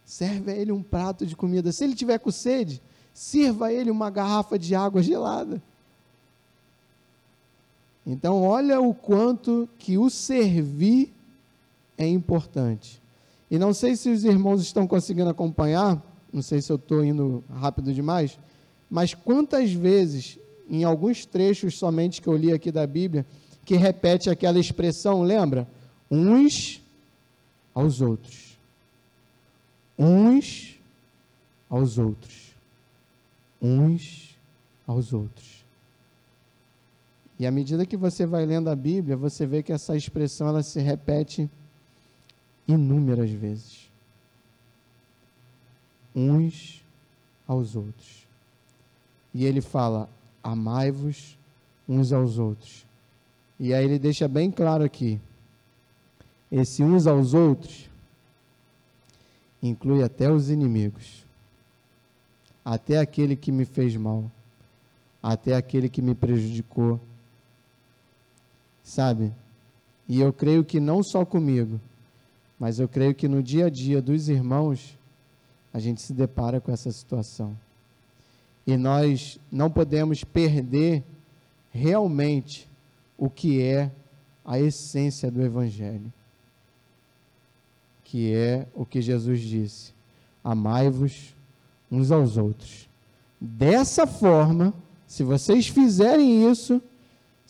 serve a ele um prato de comida. Se ele tiver com sede, sirva a ele uma garrafa de água gelada. Então, olha o quanto que o servir é importante. E não sei se os irmãos estão conseguindo acompanhar, não sei se eu estou indo rápido demais, mas quantas vezes, em alguns trechos somente que eu li aqui da Bíblia, que repete aquela expressão, lembra? Uns aos outros. Uns aos outros. Uns aos outros. E à medida que você vai lendo a Bíblia, você vê que essa expressão ela se repete inúmeras vezes. Uns aos outros. E ele fala: amai-vos uns aos outros. E aí ele deixa bem claro aqui: esse uns aos outros inclui até os inimigos, até aquele que me fez mal, até aquele que me prejudicou sabe? E eu creio que não só comigo, mas eu creio que no dia a dia dos irmãos, a gente se depara com essa situação. E nós não podemos perder realmente o que é a essência do Evangelho, que é o que Jesus disse: amai-vos uns aos outros. Dessa forma, se vocês fizerem isso,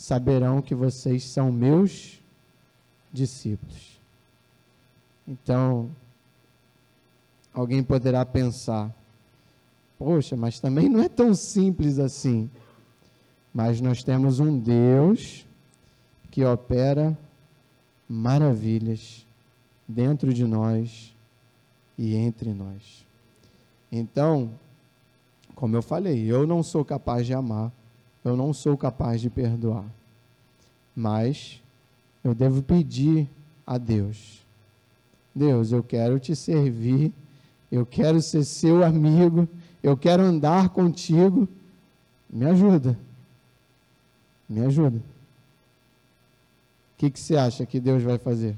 saberão que vocês são meus discípulos. Então, alguém poderá pensar: poxa, mas também não é tão simples assim. Mas nós temos um Deus que opera maravilhas dentro de nós e entre nós. Então, como eu falei, eu não sou capaz de amar eu não sou capaz de perdoar. Mas eu devo pedir a Deus: Deus, eu quero te servir, eu quero ser seu amigo, eu quero andar contigo. Me ajuda. Me ajuda. O que, que você acha que Deus vai fazer?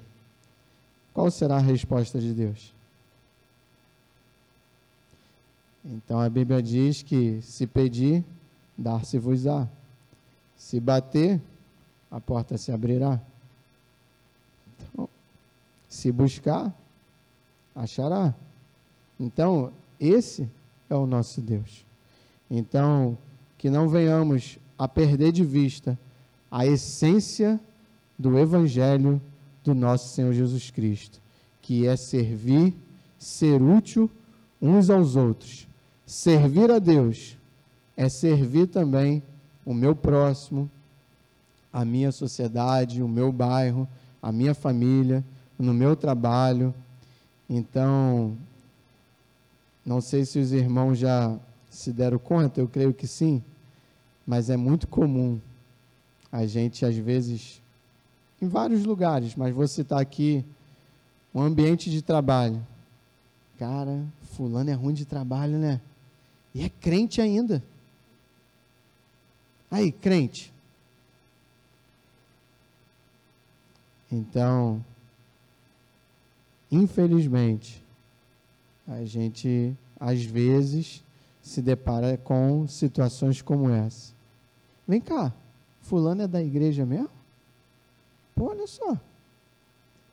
Qual será a resposta de Deus? Então a Bíblia diz que se pedir, dar-se-vos-á. Se bater, a porta se abrirá. Então, se buscar, achará. Então, esse é o nosso Deus. Então, que não venhamos a perder de vista a essência do Evangelho do nosso Senhor Jesus Cristo, que é servir, ser útil uns aos outros, servir a Deus é servir também o meu próximo, a minha sociedade, o meu bairro, a minha família, no meu trabalho. Então, não sei se os irmãos já se deram conta, eu creio que sim, mas é muito comum a gente, às vezes, em vários lugares, mas vou citar aqui um ambiente de trabalho. Cara, fulano é ruim de trabalho, né? E é crente ainda. Aí, crente. Então, infelizmente, a gente às vezes se depara com situações como essa. Vem cá, fulano é da igreja mesmo? Pô, olha só. O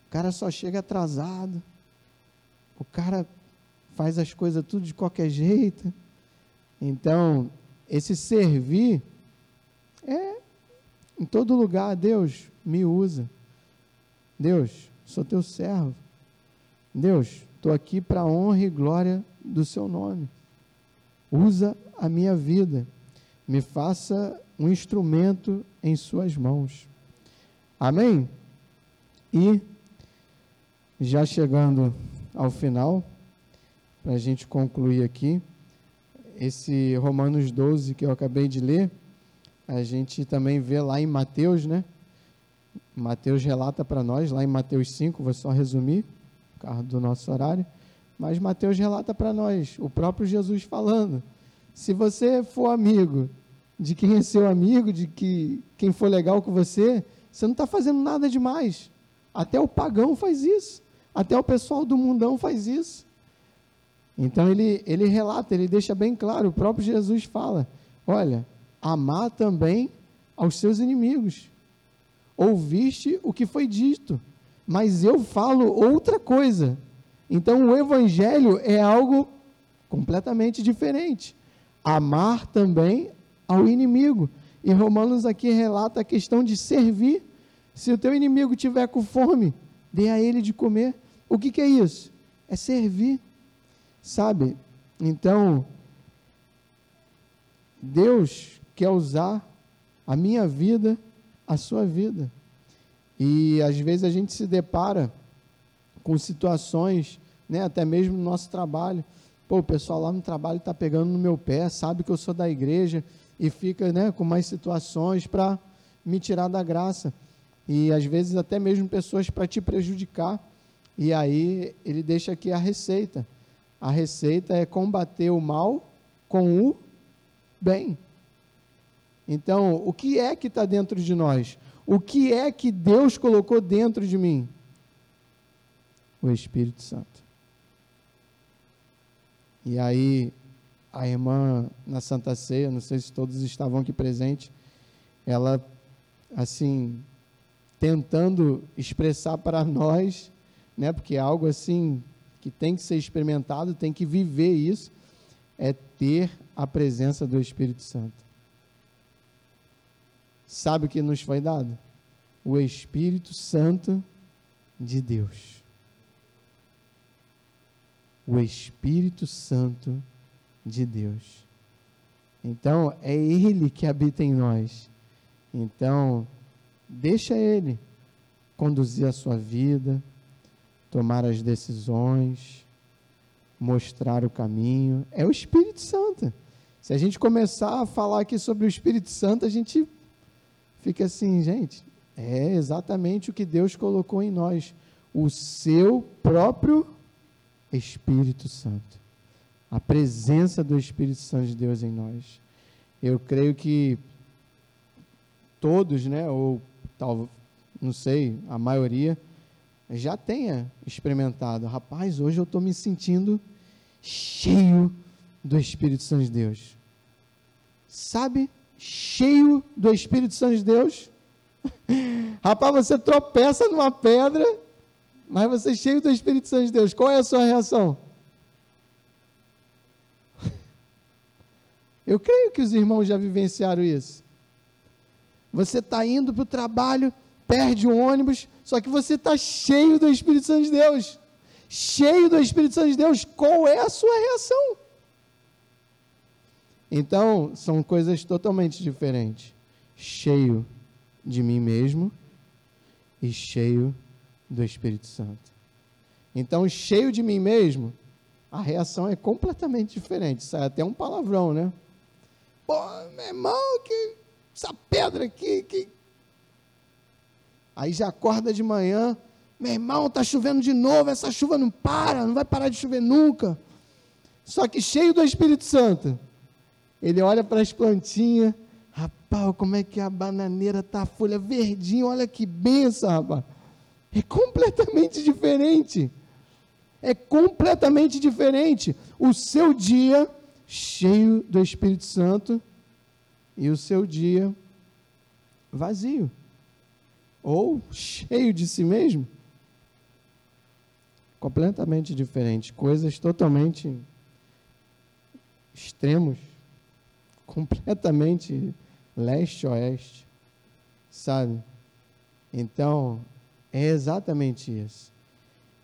cara só chega atrasado. O cara faz as coisas tudo de qualquer jeito. Então, esse servir é, em todo lugar, Deus, me usa. Deus, sou teu servo. Deus, estou aqui para a honra e glória do seu nome. Usa a minha vida, me faça um instrumento em suas mãos. Amém? E já chegando ao final, para a gente concluir aqui, esse Romanos 12 que eu acabei de ler, a gente também vê lá em Mateus, né? Mateus relata para nós, lá em Mateus 5, vou só resumir, por causa do nosso horário, mas Mateus relata para nós, o próprio Jesus falando: se você for amigo de quem é seu amigo, de que quem for legal com você, você não está fazendo nada demais. Até o pagão faz isso, até o pessoal do mundão faz isso. Então ele, ele relata, ele deixa bem claro, o próprio Jesus fala: olha, amar também aos seus inimigos. Ouviste o que foi dito, mas eu falo outra coisa. Então o evangelho é algo completamente diferente. Amar também ao inimigo. E Romanos aqui relata a questão de servir. Se o teu inimigo tiver com fome, dê a ele de comer. O que, que é isso? É servir. Sabe? Então, Deus quer usar a minha vida, a sua vida. E às vezes a gente se depara com situações, né, até mesmo no nosso trabalho. Pô, o pessoal lá no trabalho está pegando no meu pé, sabe que eu sou da igreja e fica né, com mais situações para me tirar da graça. E às vezes até mesmo pessoas para te prejudicar. E aí ele deixa aqui a receita. A receita é combater o mal com o bem. Então, o que é que está dentro de nós? O que é que Deus colocou dentro de mim? O Espírito Santo. E aí, a irmã na Santa Ceia, não sei se todos estavam aqui presentes, ela, assim, tentando expressar para nós, né, porque é algo assim que tem que ser experimentado, tem que viver isso, é ter a presença do Espírito Santo. Sabe o que nos foi dado? O Espírito Santo de Deus. O Espírito Santo de Deus. Então, é Ele que habita em nós. Então, deixa Ele conduzir a sua vida, tomar as decisões, mostrar o caminho. É o Espírito Santo. Se a gente começar a falar aqui sobre o Espírito Santo, a gente fica assim, gente, é exatamente o que Deus colocou em nós, o seu próprio Espírito Santo. A presença do Espírito Santo de Deus em nós. Eu creio que todos, né, ou tal, não sei, a maioria já tenha experimentado. Rapaz, hoje eu estou me sentindo cheio do Espírito Santo de Deus. Sabe? Cheio do Espírito Santo de Deus. Rapaz, você tropeça numa pedra, mas você é cheio do Espírito Santo de Deus. Qual é a sua reação? Eu creio que os irmãos já vivenciaram isso. Você está indo para o trabalho, perde o ônibus, só que você está cheio do Espírito Santo de Deus. Cheio do Espírito Santo de Deus, qual é a sua reação? Então, são coisas totalmente diferentes. Cheio de mim mesmo e cheio do Espírito Santo. Então, cheio de mim mesmo, a reação é completamente diferente. Sai até um palavrão, né? Pô, meu irmão, que essa pedra aqui, que Aí já acorda de manhã, meu irmão, está chovendo de novo, essa chuva não para, não vai parar de chover nunca. Só que cheio do Espírito Santo. Ele olha para as plantinhas, rapaz, como é que a bananeira está, a folha verdinha, olha que benção, rapaz. É completamente diferente. É completamente diferente. O seu dia cheio do Espírito Santo e o seu dia vazio ou cheio de si mesmo. Completamente diferente, coisas totalmente extremos, completamente leste-oeste, sabe? Então, é exatamente isso.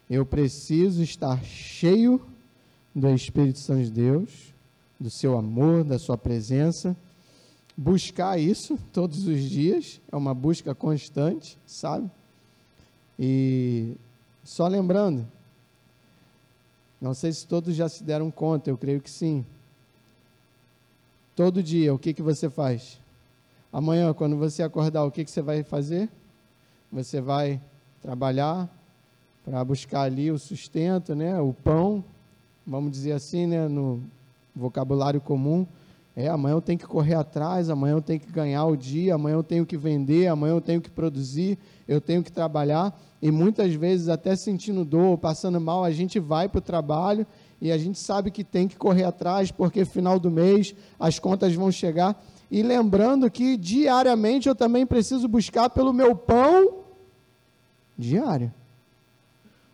Eu preciso estar cheio do Espírito Santo de Deus, do seu amor, da sua presença. Buscar isso todos os dias, é uma busca constante, sabe? E só lembrando, não sei se todos já se deram conta, eu creio que sim. Todo dia, o que, que você faz? Amanhã, quando você acordar, o que, que você vai fazer? Você vai trabalhar para buscar ali o sustento, né? o pão, vamos dizer assim, né? no vocabulário comum. É, amanhã eu tenho que correr atrás, amanhã eu tenho que ganhar o dia, amanhã eu tenho que vender, amanhã eu tenho que produzir, eu tenho que trabalhar. E muitas vezes, até sentindo dor, passando mal, a gente vai para o trabalho e a gente sabe que tem que correr atrás, porque final do mês as contas vão chegar. E lembrando que diariamente eu também preciso buscar pelo meu pão diário.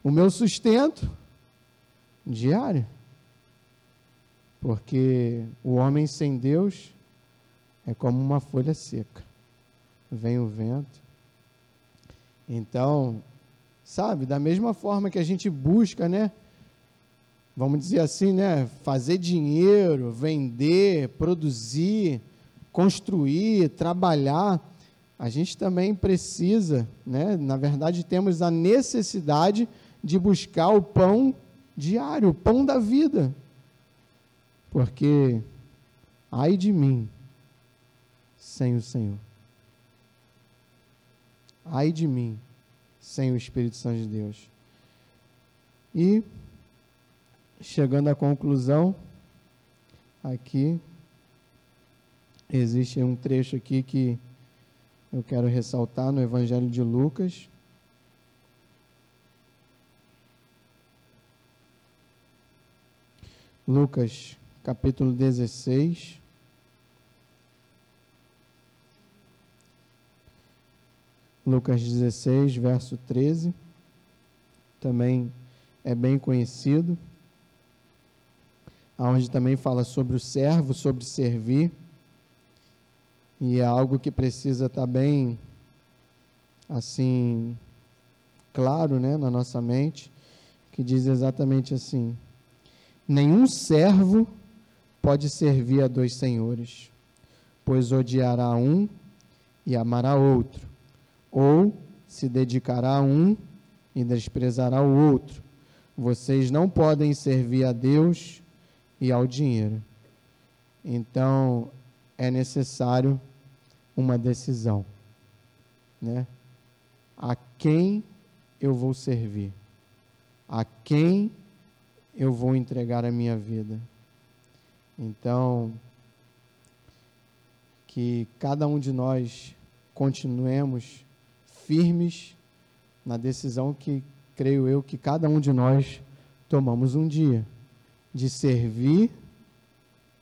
O meu sustento diário. Porque o homem sem Deus é como uma folha seca. Vem o vento. Então, sabe, da mesma forma que a gente busca, né? Vamos dizer assim, né? Fazer dinheiro, vender, produzir, construir, trabalhar. A gente também precisa, né? Na verdade, temos a necessidade de buscar o pão diário, o pão da vida. Porque, ai de mim, sem o Senhor. Ai de mim, sem o Espírito Santo de Deus. E, chegando à conclusão, aqui, existe um trecho aqui que eu quero ressaltar no Evangelho de Lucas. Lucas capítulo 16. Lucas 16, verso 13. Também é bem conhecido. Onde também fala sobre o servo, sobre servir. E é algo que precisa estar bem, assim, claro, né, na nossa mente, que diz exatamente assim: Nenhum servo pode servir a dois senhores, pois odiará um e amará outro, ou se dedicará a um e desprezará o outro. Vocês não podem servir a Deus e ao dinheiro. Então, é necessário uma decisão, né? A quem eu vou servir? A quem eu vou entregar a minha vida? Então, que cada um de nós continuemos firmes na decisão que creio eu que cada um de nós tomamos um dia de servir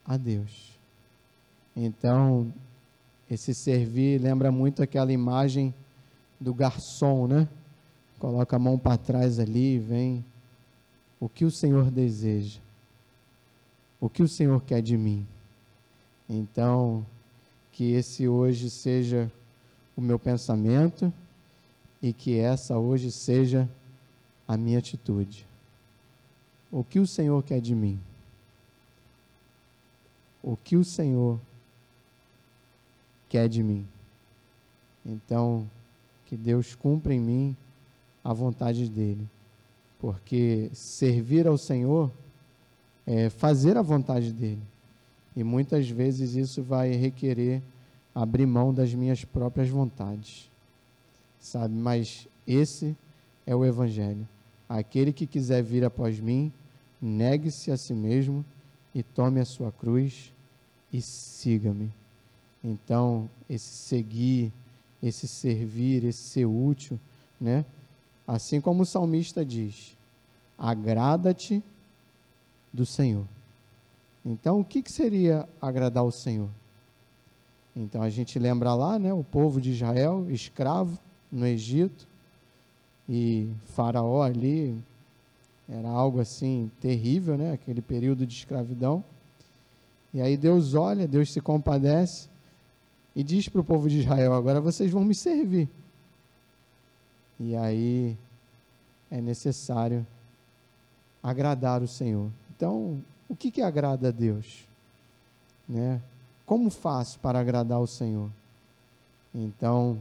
a Deus. Então, esse servir lembra muito aquela imagem do garçom, né? Coloca a mão para trás ali, vem o que o Senhor deseja o que o Senhor quer de mim. Então, que esse hoje seja o meu pensamento e que essa hoje seja a minha atitude. O que o Senhor quer de mim? O que o Senhor quer de mim? Então, que Deus cumpra em mim a vontade dele. Porque servir ao Senhor é, fazer a vontade dele. E muitas vezes isso vai requerer abrir mão das minhas próprias vontades. Sabe? Mas esse é o Evangelho. Aquele que quiser vir após mim, negue-se a si mesmo e tome a sua cruz e siga-me. Então, esse seguir, esse servir, esse ser útil, né? Assim como o salmista diz: agrada-te do Senhor. Então, o que, que seria agradar o Senhor? Então, a gente lembra lá, né, o povo de Israel, escravo no Egito, e Faraó ali era algo assim terrível, né, aquele período de escravidão. E aí Deus olha, Deus se compadece e diz para o povo de Israel: agora vocês vão me servir. E aí é necessário agradar o Senhor. Então, o que, que agrada a Deus? Né? Como faço para agradar o Senhor? Então,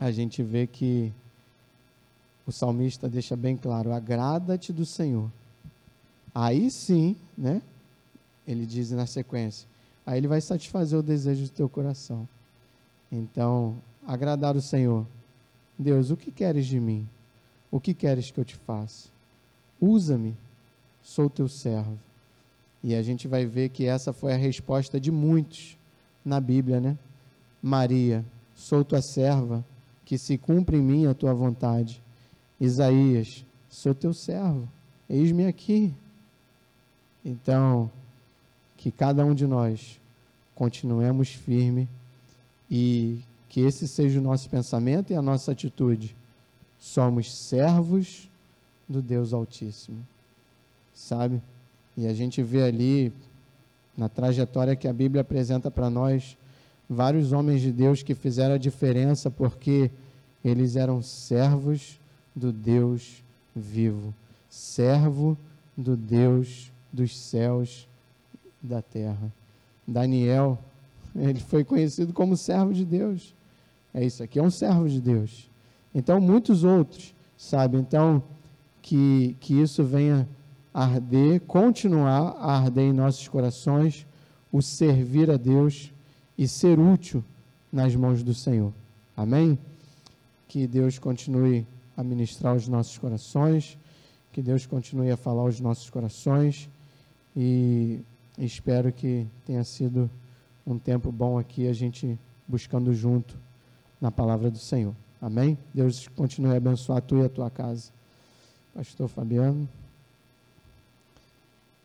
a gente vê que o salmista deixa bem claro: agrada-te do Senhor. Aí sim, né? Ele diz na sequência: aí ele vai satisfazer o desejo do teu coração. Então, agradar o Senhor. Deus, o que queres de mim? O que queres que eu te faça? Usa-me, sou teu servo. E a gente vai ver que essa foi a resposta de muitos na Bíblia, né? Maria, sou tua serva, que se cumpra em mim a tua vontade. Isaías, sou teu servo, eis-me aqui. Então, que cada um de nós continuemos firme e que esse seja o nosso pensamento e a nossa atitude. Somos servos do Deus Altíssimo, sabe? E a gente vê ali, na trajetória que a Bíblia apresenta para nós, vários homens de Deus que fizeram a diferença porque eles eram servos do Deus vivo, servo do Deus dos céus e da terra. Daniel, ele foi conhecido como servo de Deus. É isso aqui, é um servo de Deus. Então, muitos outros, sabe? Então, que, que isso venha arder, continuar a arder em nossos corações, o servir a Deus e ser útil nas mãos do Senhor. Amém? Que Deus continue a ministrar os nossos corações, que Deus continue a falar aos nossos corações e espero que tenha sido um tempo bom aqui a gente buscando junto na palavra do Senhor. Amém? Deus continue a abençoar a tua e a tua casa. Pastor Fabiano.